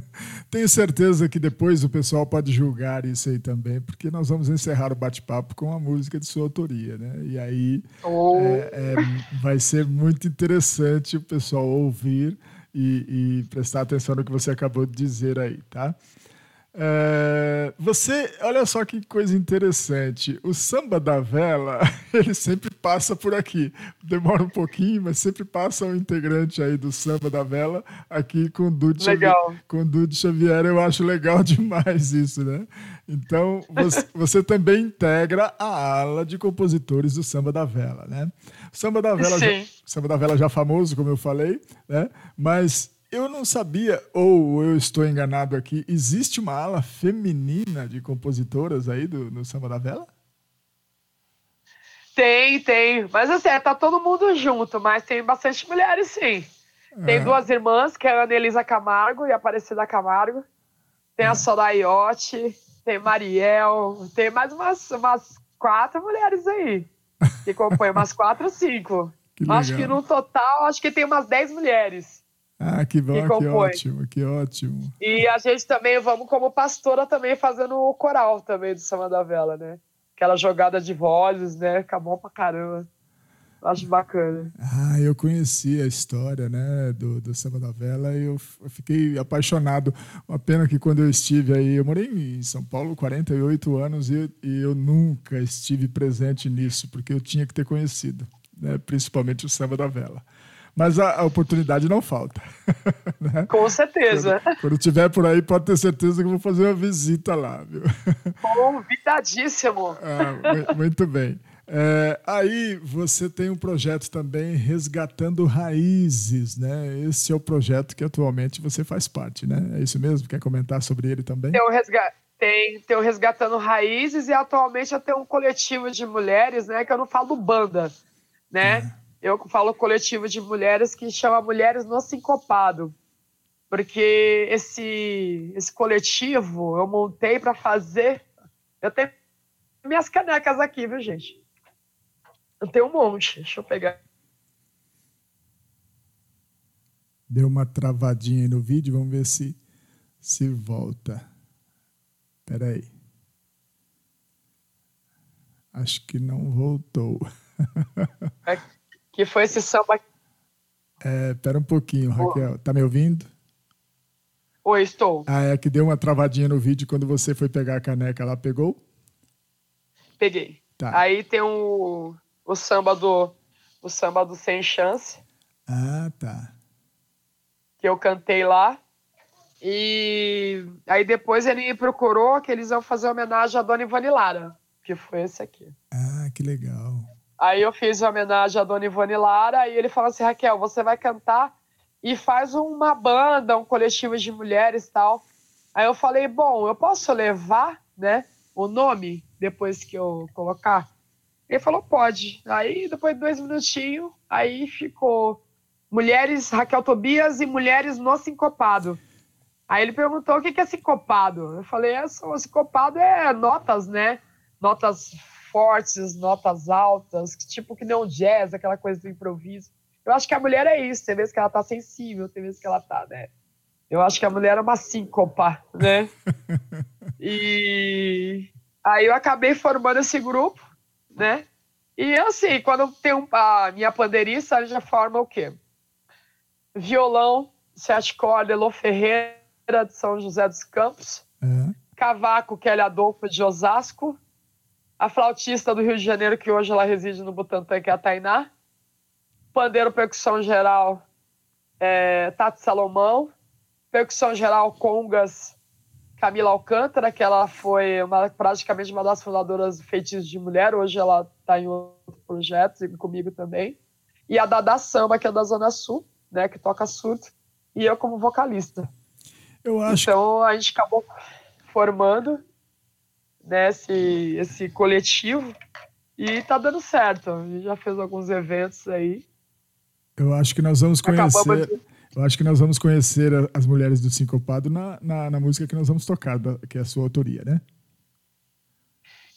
*laughs* Tenho certeza que depois o pessoal pode julgar isso aí também, porque nós vamos encerrar o bate-papo com a música de sua autoria, né? E aí Ou é, é, vai ser muito interessante o pessoal ouvir e, e prestar atenção no que você acabou de dizer aí, tá? É, você, olha só que coisa interessante. O samba da vela, *laughs* ele sempre passa por aqui. Demora um pouquinho, mas sempre passa um integrante aí do samba da vela aqui com o Legal. Xavier. Com o Dude Xavier, eu acho legal *laughs* demais isso, né? Então, você, *laughs* você também integra a ala de compositores do samba da vela, né? Samba da vela, já, samba da vela já famoso, como eu falei, né? Mas Eu não sabia, ou eu estou enganado aqui, existe uma ala feminina de compositoras aí do, no Samba da Vela? Tem, tem. Mas assim, é, tá todo mundo junto, mas tem bastante mulheres, sim. Tem Ah. duas irmãs, que é a Ana Elisa Camargo e a Aparecida Camargo. Tem a Soraiote, tem Mariel, tem mais umas, umas quatro mulheres aí. Que compõem umas quatro, cinco. *laughs* Que Acho que no total, acho que tem umas dez mulheres. Ah, que bom, que que, ótimo, que ótimo. E a gente também, vamos como pastora também fazendo o coral também do Samba da Vela, né? Aquela jogada de vozes, né? Fica bom pra caramba. Acho bacana. Ah, eu conheci a história né, do, do Samba da Vela e eu, fiquei apaixonado. Uma pena que quando eu estive aí, eu morei em São Paulo 48 anos e, eu- e eu nunca estive presente nisso, porque eu tinha que ter conhecido, né, principalmente o Samba da Vela. Mas a, a oportunidade não falta. *laughs* né? Com certeza. Quando, quando tiver por aí, pode ter certeza que eu vou fazer uma visita lá, viu? Convidadíssimo. *laughs* Ah, mu- muito bem. É, aí você tem um projeto também Resgatando Raízes, né? Esse é o projeto que atualmente você faz parte, né? É isso mesmo? Quer comentar sobre ele também? Tem o, resga- tem, tem o Resgatando Raízes e atualmente eu tenho um coletivo de mulheres, né? Que eu não falo banda, né? Eu falo coletivo de mulheres que chama Mulheres no Sincopado. Porque esse, esse coletivo eu montei para fazer. Eu tenho minhas canecas aqui, viu, gente? Eu tenho um monte. Deixa eu pegar. Deu uma travadinha aí no vídeo, vamos ver se se volta. Espera aí. Acho que não voltou. *laughs* Que foi esse samba. É, Espera um pouquinho, Raquel. Tá me ouvindo? Oi, estou. Ah, é que deu uma travadinha no vídeo quando você foi pegar a caneca lá, pegou? Peguei. Tá. Aí tem o, o samba do o samba do Sem Chance, Ah, tá. que eu cantei lá. E aí depois ele me procurou que eles iam fazer homenagem à Dona Ivone Lara, que foi esse aqui. Ah, que legal. Aí eu fiz a homenagem à Dona Ivone Lara e ele falou assim, Raquel, você vai cantar e faz uma banda, um coletivo de mulheres e tal. Aí eu falei, bom, eu posso levar, né, o nome depois que eu colocar? Ele falou, pode. Aí depois de dois minutinhos, aí ficou Mulheres Raquel Tobias e Mulheres no Sincopado. Aí ele perguntou o que é sincopado. Eu falei, é, sincopado é notas, né? Notas fortes, notas altas, que tipo que não jazz, aquela coisa do improviso. Eu acho que a mulher é isso, tem vezes que ela tá sensível, tem vezes que ela tá, né? Eu acho que a mulher é uma síncopa, né? *laughs* e aí eu acabei formando esse grupo, né? E assim, quando tem um, a minha pandeirista, ela já forma o quê? Violão, sete cordas, Elô Ferreira, de São José dos Campos. É. Cavaco, Kelly Adolfo, de Osasco. A flautista do Rio de Janeiro, que hoje ela reside no Butantã, que é a Tainá. Pandeiro, percussão geral, é, Tati Salomão. Percussão geral, congas, Camila Alcântara, que ela foi uma- praticamente uma das fundadoras do Feitiço de Mulher. Hoje ela está em outro projeto, e comigo também. E a Dada Samba, que é da Zona Sul, né, que toca surdo. E eu como vocalista. Eu acho Então a gente acabou formando né, esse, esse coletivo e tá dando certo. A gente já fez alguns eventos aí. Eu acho que nós vamos conhecer. Eu acho que nós vamos conhecer as mulheres do Sincopado na, na, na música que nós vamos tocar, que é a sua autoria, né?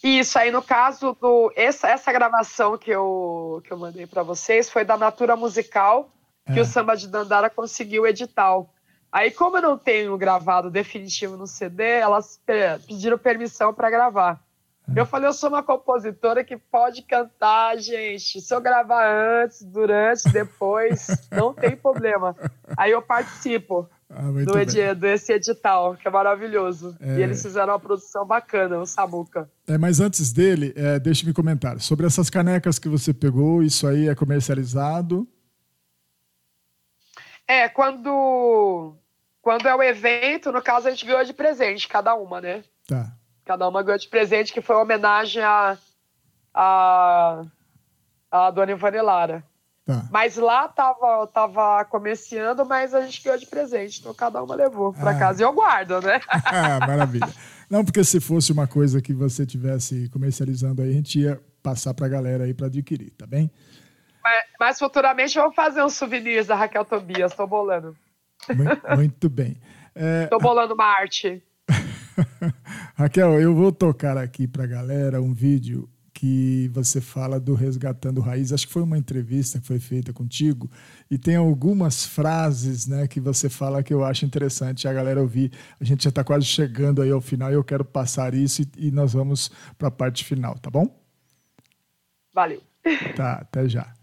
Isso aí, no caso do. Essa, essa gravação que eu, que eu mandei para vocês foi da Natura Musical, que É. o Samba de Dandara conseguiu edital. Aí, como eu não tenho gravado definitivo no CD, elas pe- pediram permissão para gravar. É. Eu falei, eu sou uma compositora que pode cantar, gente. Se eu gravar antes, durante, depois, *laughs* não tem problema. Aí eu participo Ah, do edi desse edital, que é maravilhoso. É. E eles fizeram uma produção bacana, o Samuca. É, mas antes dele, é, deixe-me comentar sobre essas canecas que você pegou. Isso aí é comercializado? É, quando, quando é o evento, no caso, a gente ganhou de presente, cada uma, né? Tá. Cada uma ganhou de presente, que foi uma homenagem a, a, a Dona Ivone Lara. Tá. Mas lá tava, tava comerciando, mas a gente ganhou de presente. Então cada uma levou pra Ah. casa e eu guardo, né? *laughs* Ah, maravilha. Não, porque se fosse uma coisa que você tivesse comercializando aí, a gente ia passar pra galera aí pra adquirir, tá bem? mas, mas futuramente eu vou fazer uns souvenirs da Raquel Tobias. Tô bolando. Mui- Muito bem. É, Tô bolando uma arte. *laughs* Raquel, eu vou tocar aqui pra galera um vídeo que você fala do Resgatando Raiz. Acho que foi uma entrevista que foi feita contigo e tem algumas frases né, que você fala que eu acho interessante a galera ouvir. A gente já está quase chegando aí ao final e eu quero passar isso e, e nós vamos para a parte final, tá bom? Valeu. Tá, até já.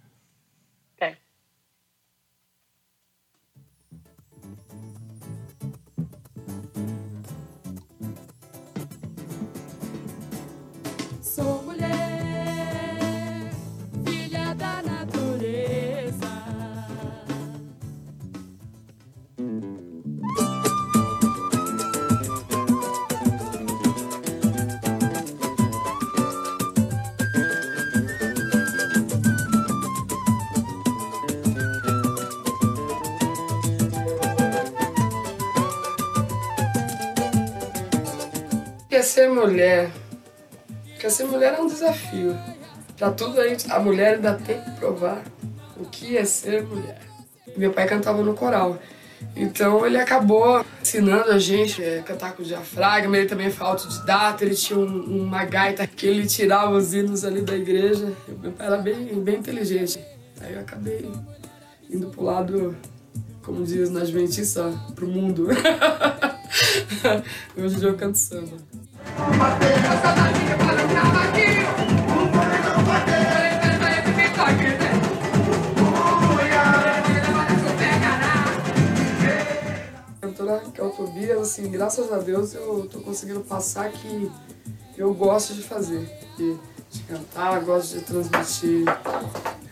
Porque ser mulher. Porque ser mulher é um desafio. Pra tudo a, gente, a mulher ainda tem que provar o que é ser mulher. Meu pai cantava no coral. Então ele acabou ensinando a gente a cantar com diafragma, ele também foi autodidata, ele tinha um- uma gaita que ele tirava os hinos ali da igreja. Meu pai era bem, bem inteligente. Aí eu acabei indo pro lado, como diz na Adventista, pro mundo. *laughs* Hoje eu canto samba. Cantora Raquel Tobias, assim, graças a Deus eu tô conseguindo passar que eu gosto de fazer. De, de cantar, gosto de transmitir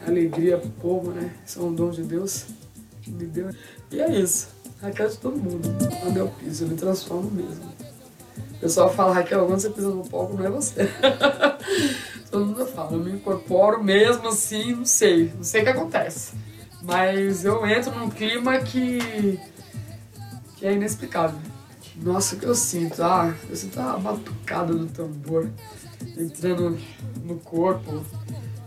alegria pro povo, né? Isso é um dom de Deus que me deu. E é isso. Raquel é de todo mundo. Quando eu piso, eu me transformo mesmo. O pessoal fala, Raquel, quando você pisa no palco, não é você. *laughs* Todo mundo fala, eu me incorporo mesmo assim, não sei, não sei o que acontece. Mas eu entro num clima que, que é inexplicável. Nossa, o que eu sinto? Ah, eu sinto a batucada do tambor entrando no corpo.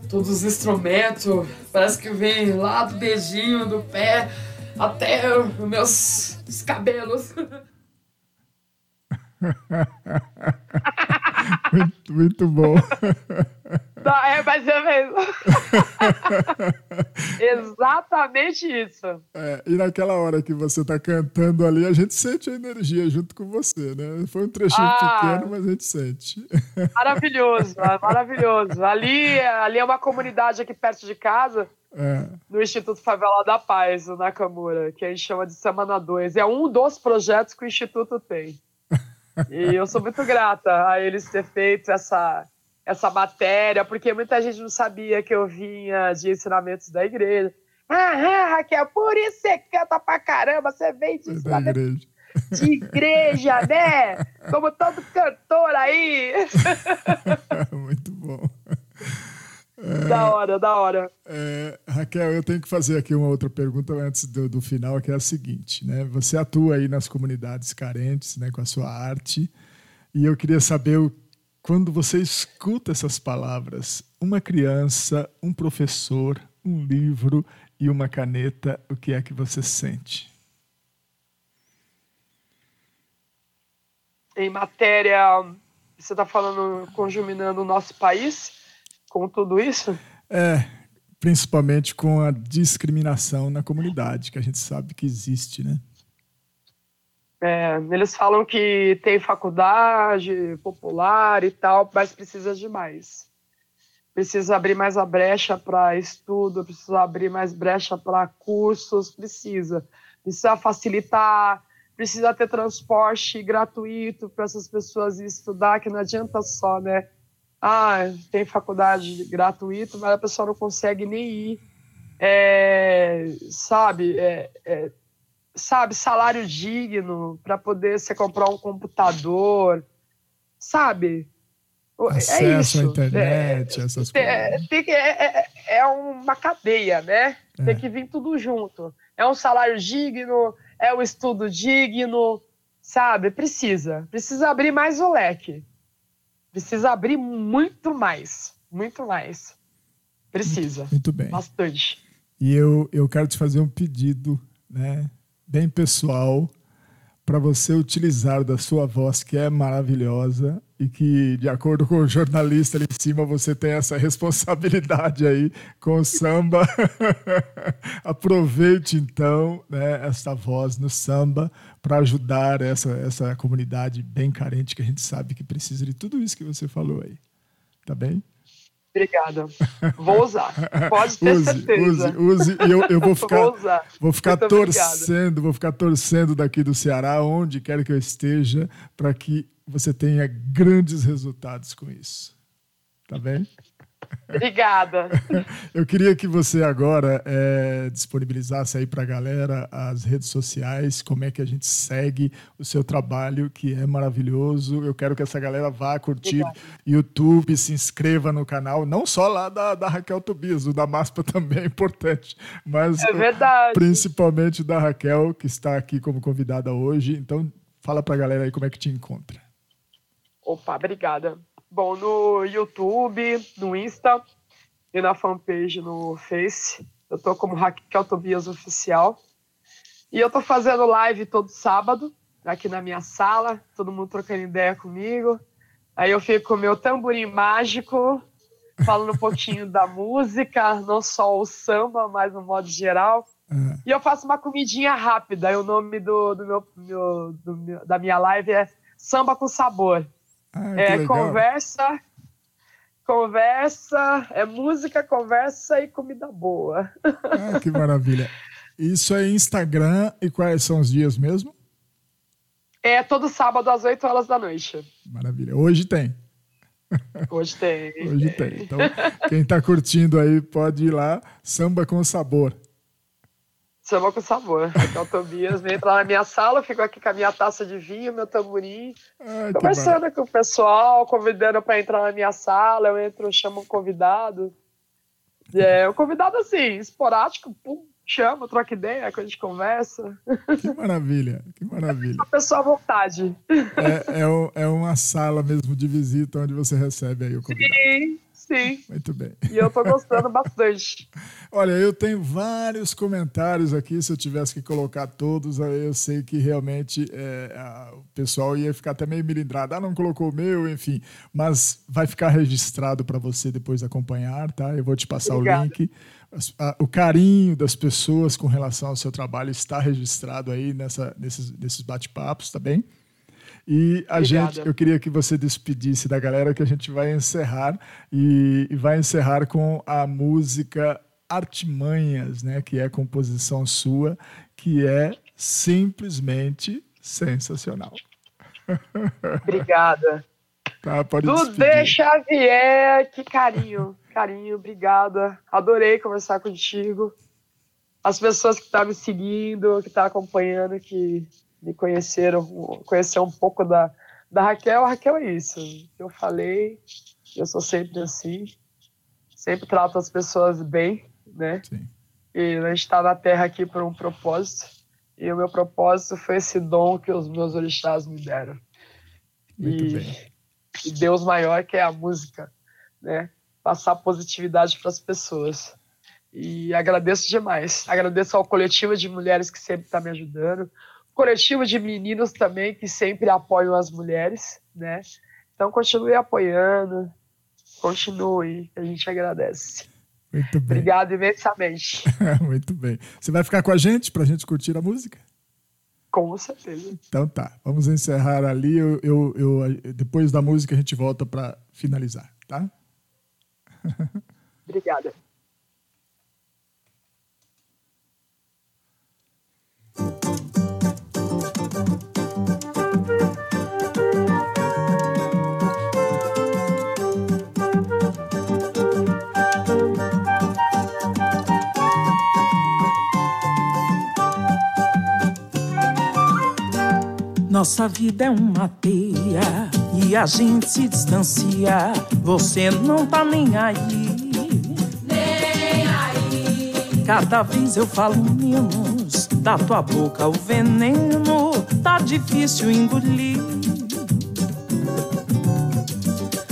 Todos os instrumentos, parece que vem lá do dedinho, do pé, até os meus os cabelos. *laughs* *laughs* Muito, muito bom. Tá, é, mas é mesmo. Exatamente isso. É, e naquela hora que você está cantando ali, a gente sente a energia junto com você, né? Foi um trechinho Ah. pequeno, mas a gente sente. Maravilhoso, maravilhoso. Ali, ali é uma comunidade aqui perto de casa, É, no Instituto Favela da Paz, o Nakamura, que a gente chama de Semana 2. É um dos projetos que o Instituto tem. E eu sou muito grata a eles ter feito essa, essa matéria, porque muita gente não sabia que eu vinha de ensinamentos da igreja. Ah, Raquel, por isso você canta pra caramba, você vem de igreja. de igreja, né? Como todo cantor aí. *laughs* Muito bom. Da hora, da hora. É, Raquel, eu tenho que fazer aqui uma outra pergunta antes do, do final, que é a seguinte, né? Você atua aí nas comunidades carentes, né, com a sua arte, e eu queria saber o- quando você escuta essas palavras, uma criança, um professor, um livro e uma caneta, o que é que você sente? Em matéria, você está falando, conjuminando o nosso país com tudo isso? É, principalmente com a discriminação na comunidade, que a gente sabe que existe, né? É, eles falam que tem faculdade popular e tal, mas precisa de mais. Precisa abrir mais a brecha para estudo, precisa abrir mais brecha para cursos, precisa. Precisa facilitar, precisa ter transporte gratuito para essas pessoas estudar, que não adianta só, né? Ah, tem faculdade gratuita, mas a pessoa não consegue nem ir. É, sabe, é, é, sabe, salário digno para poder você comprar um computador, sabe? O- Acesso à é isso. internet, essas É, coisas. tem que- é, é- é uma cadeia, né? Tem que vir tudo junto. É um salário digno, é um estudo digno, sabe? Precisa. Precisa abrir mais o leque. Precisa abrir muito mais. Muito mais. Precisa. Muito bem. Bastante. E eu, eu quero te fazer um pedido, né, bem pessoal, para você utilizar da sua voz, que é maravilhosa, e que, de acordo com o jornalista ali em cima, você tem essa responsabilidade aí com o samba. *laughs* Aproveite, então, né, essa voz no samba para ajudar essa, essa comunidade bem carente que a gente sabe que precisa de tudo isso que você falou aí. Tá bem? Obrigada. Vou usar. Pode ter use, certeza. use, use. Eu, eu vou ficar, Vou vou ficar Muito obrigada. torcendo, vou ficar torcendo daqui do Ceará, onde quer que eu esteja, para que você tenha grandes resultados com isso. Tá bem? Obrigada. *laughs* Eu queria que você agora eh, disponibilizasse aí para a galera as redes sociais, como é que a gente segue o seu trabalho, que é maravilhoso. Eu quero que essa galera vá curtir Obrigada. YouTube, se inscreva no canal, não só lá da, da Raquel Tobias, o da Maspa *laughs* também é importante, mas É verdade. principalmente da Raquel, que está aqui como convidada hoje. Então, fala para a galera aí como é que te encontra. Opa, obrigada. Bom, no YouTube, no Insta e na fanpage no Face, eu tô como Raquel Tobias Oficial. E eu tô fazendo live todo sábado, aqui na minha sala, todo mundo trocando ideia comigo. Aí eu fico com o meu tamborim mágico, falando um pouquinho da *laughs* música, não só o samba, mas no modo geral. Ah, E eu faço uma comidinha rápida. E o nome do, do meu, meu- do meu- da minha live é Samba com Sabor. Ah, É conversa, conversa, é música, conversa e comida boa. Ah, que maravilha. Isso é Instagram e quais são os dias mesmo? É todo sábado às 8 horas da noite. Maravilha. Hoje tem. Hoje tem. Hoje tem. Então, quem está curtindo aí pode ir lá. Samba com sabor. Samba com sabor. Raquel Tobias vem entrar na minha sala, eu fico aqui com a minha taça de vinho, meu tamborim, maravilha. conversando com o pessoal, convidando para entrar na minha sala. Eu entro, chamo um convidado. É, um convidado assim, esporádico, pum, chama, troca ideia, que a gente conversa. Que maravilha. Que maravilha. A pessoa à vontade. É, é, o- é uma sala mesmo de visita onde você recebe aí o convidado. Sim, sim. Muito bem. E eu tô gostando bastante. *laughs* Olha, eu tenho vários comentários aqui. Se eu tivesse que colocar todos, aí eu sei que realmente é, a- o pessoal ia ficar até meio milindrado. Ah, não colocou o meu, enfim. Mas vai ficar registrado para você depois acompanhar, tá? Eu vou te passar Obrigada. o link. O carinho das pessoas com relação ao seu trabalho está registrado aí nessa, nesses, nesses bate-papos, tá bem? E a Obrigada. gente, eu queria que você despedisse da galera que a gente vai encerrar e, e vai encerrar com a música Artimanhas, né, que é composição sua, que é simplesmente sensacional. Obrigada. *laughs* Tá, pode Dudê. Xavier, que carinho. Carinho, obrigada. Adorei conversar contigo. As pessoas que estão me seguindo, que estão acompanhando, que me conheceram, conheceram um pouco da, da Raquel. A Raquel é isso. Eu falei, eu sou sempre assim. Sempre trato as pessoas bem, né? Sim. E a gente está na Terra aqui por um propósito. E o meu propósito foi esse dom que os meus orixás me deram. Muito e, bem. e Deus maior que é a música, né? Passar positividade para as pessoas. E agradeço demais. Agradeço ao coletivo de mulheres que sempre está me ajudando, coletivo de meninos também que sempre apoiam as mulheres, né? Então continue apoiando, continue, a gente agradece. Muito bem. Obrigado imensamente. *laughs* Muito bem. Você vai ficar com a gente para a gente curtir a música? Com certeza. Então tá, vamos encerrar ali. Eu, eu- eu- depois da música a gente volta para finalizar, tá? *laughs* Obrigada. Nossa vida é uma teia e a gente se distancia. Você não tá nem aí. Nem Cada vez eu falo menos, da tua boca o veneno tá difícil engolir.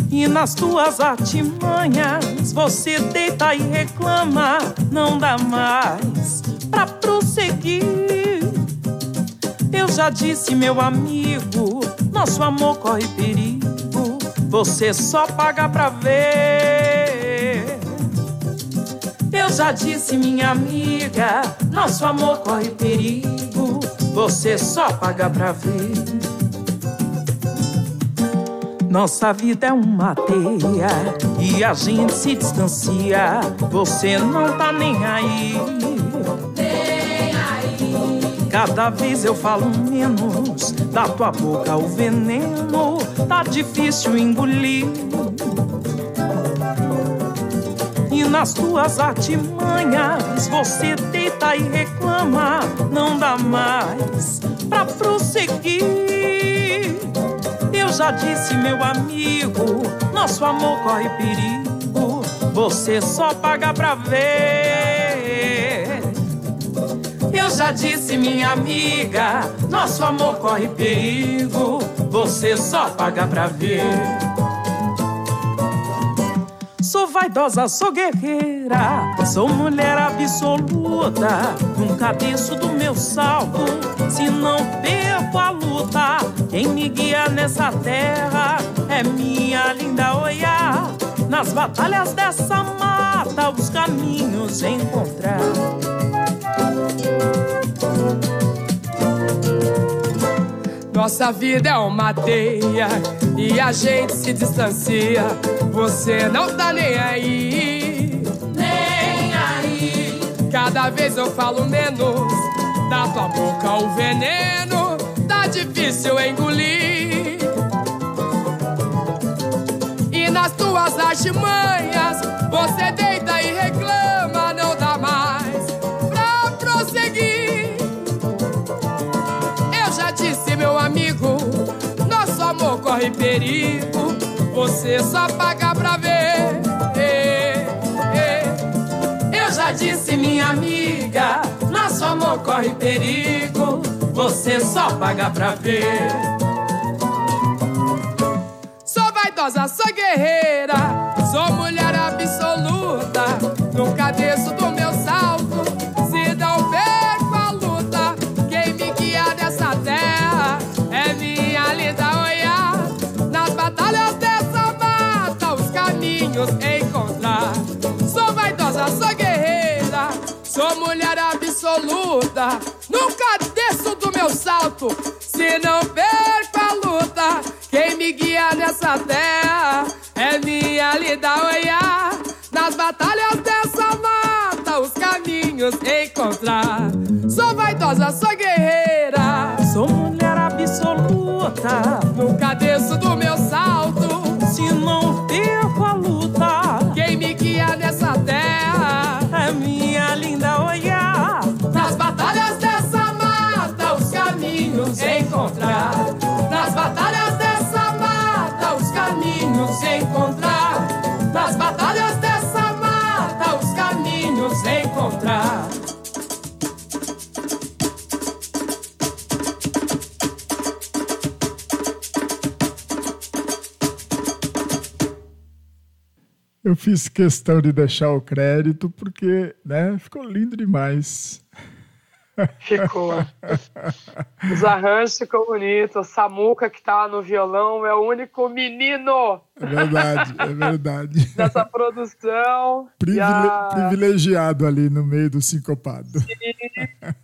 E nas tuas artimanhas você deita e reclama, não dá mais pra prosseguir. Eu já disse, meu amigo, nosso amor corre perigo, você só paga pra ver. Eu já disse, minha amiga, nosso amor corre perigo, você só paga pra ver. Nossa vida é uma teia e a gente se distancia. Você não tá nem aí. Cada vez eu falo menos, da tua boca o veneno tá difícil engolir. E nas tuas artimanhas você deita e reclama, não dá mais pra prosseguir. Eu já disse, meu amigo, nosso amor corre perigo, você só paga pra ver. Eu já disse, minha amiga, nosso amor corre perigo, você só paga pra ver. Sou vaidosa, sou guerreira, sou mulher absoluta. Nunca desço do meu salto, se não perco a luta. Quem me guia nessa terra é minha linda Oiá. Nas batalhas dessa mata, os caminhos encontrar. Nossa vida é uma teia e a gente se distancia. Você não tá nem aí. Nem aí. Cada vez eu falo menos. Da tua boca o veneno tá difícil engolir. E nas tuas artimanhas você deita e reclama, corre perigo. Você só paga pra ver. Eu já disse, minha amiga, nosso amor corre perigo, você só paga pra ver. Sou vaidosa, sou guerreira, sou mulher absoluta. Nunca desço do salto, se não perco a luta. Quem me guia nessa terra é minha linda Oiá. Nas batalhas dessa mata, os caminhos encontrar. Sou vaidosa, sou guerreira, Sou mulher absoluta, Eu fiz questão de deixar o crédito porque, né, ficou lindo demais. Ficou. *laughs* Os arranjos ficou bonito. O Samuca, que tá no violão, é o único menino É verdade, é verdade. *laughs* dessa produção. Privile- a- Privilegiado ali no meio do sincopado.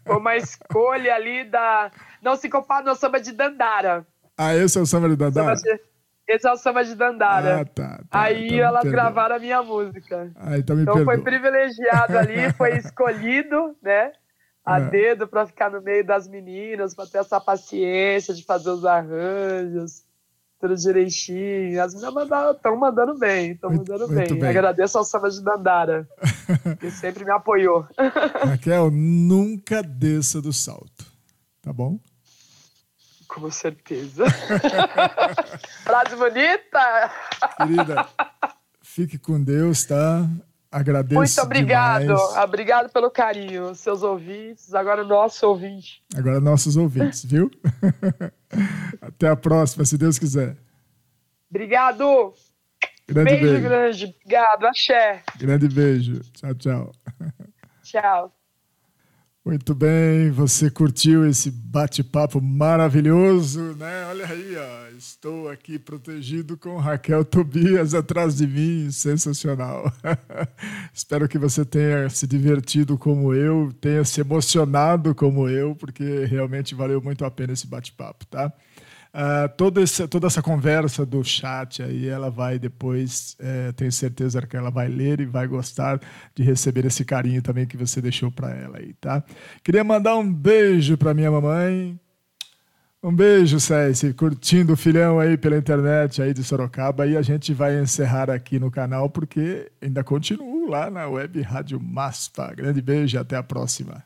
Foi uma escolha ali da. Não sincopado, não, samba de Dandara. Ah, esse é o samba de Dadá? Samba de- Esse é o samba de Dandara. Ah, tá. tá Aí então elas gravaram a minha música. Ah, então me Então perdoa. foi privilegiado ali, *laughs* foi escolhido, né? A É. dedo para ficar no meio das meninas, para ter essa paciência de fazer os arranjos, tudo direitinho. As meninas estão mandando bem, estão mandando muito bem. bem. Agradeço ao Samba de Dandara, *laughs* que sempre me apoiou. *laughs* Raquel, nunca desça do salto. Tá bom? Com certeza. *laughs* Frase bonita! Querida, fique com Deus, tá? Agradeço Muito obrigado. demais. Obrigado pelo carinho. Seus ouvintes, agora o nosso ouvinte. Agora nossos ouvintes, viu? *laughs* Até a próxima, se Deus quiser. Obrigado. Grande beijo, beijo. grande. Obrigado. Axé. Grande beijo. Tchau, tchau. Tchau. Muito bem, você curtiu esse bate-papo maravilhoso, né? Olha aí, ó, estou aqui protegido com Raquel Tobias atrás de mim, sensacional. *laughs* Espero que você tenha se divertido como eu, tenha se emocionado como eu, porque realmente valeu muito a pena esse bate-papo, tá? Ah, toda, essa, toda essa conversa do chat aí, ela vai depois, eh, tenho certeza que ela vai ler e vai gostar de receber esse carinho também que você deixou para ela aí, tá? Queria mandar um beijo para minha mamãe. Um beijo, Cési, curtindo o filhão aí pela internet aí de Sorocaba e a gente vai encerrar aqui no canal porque ainda continuo lá na web Rádio Maspa. Grande beijo e até a próxima.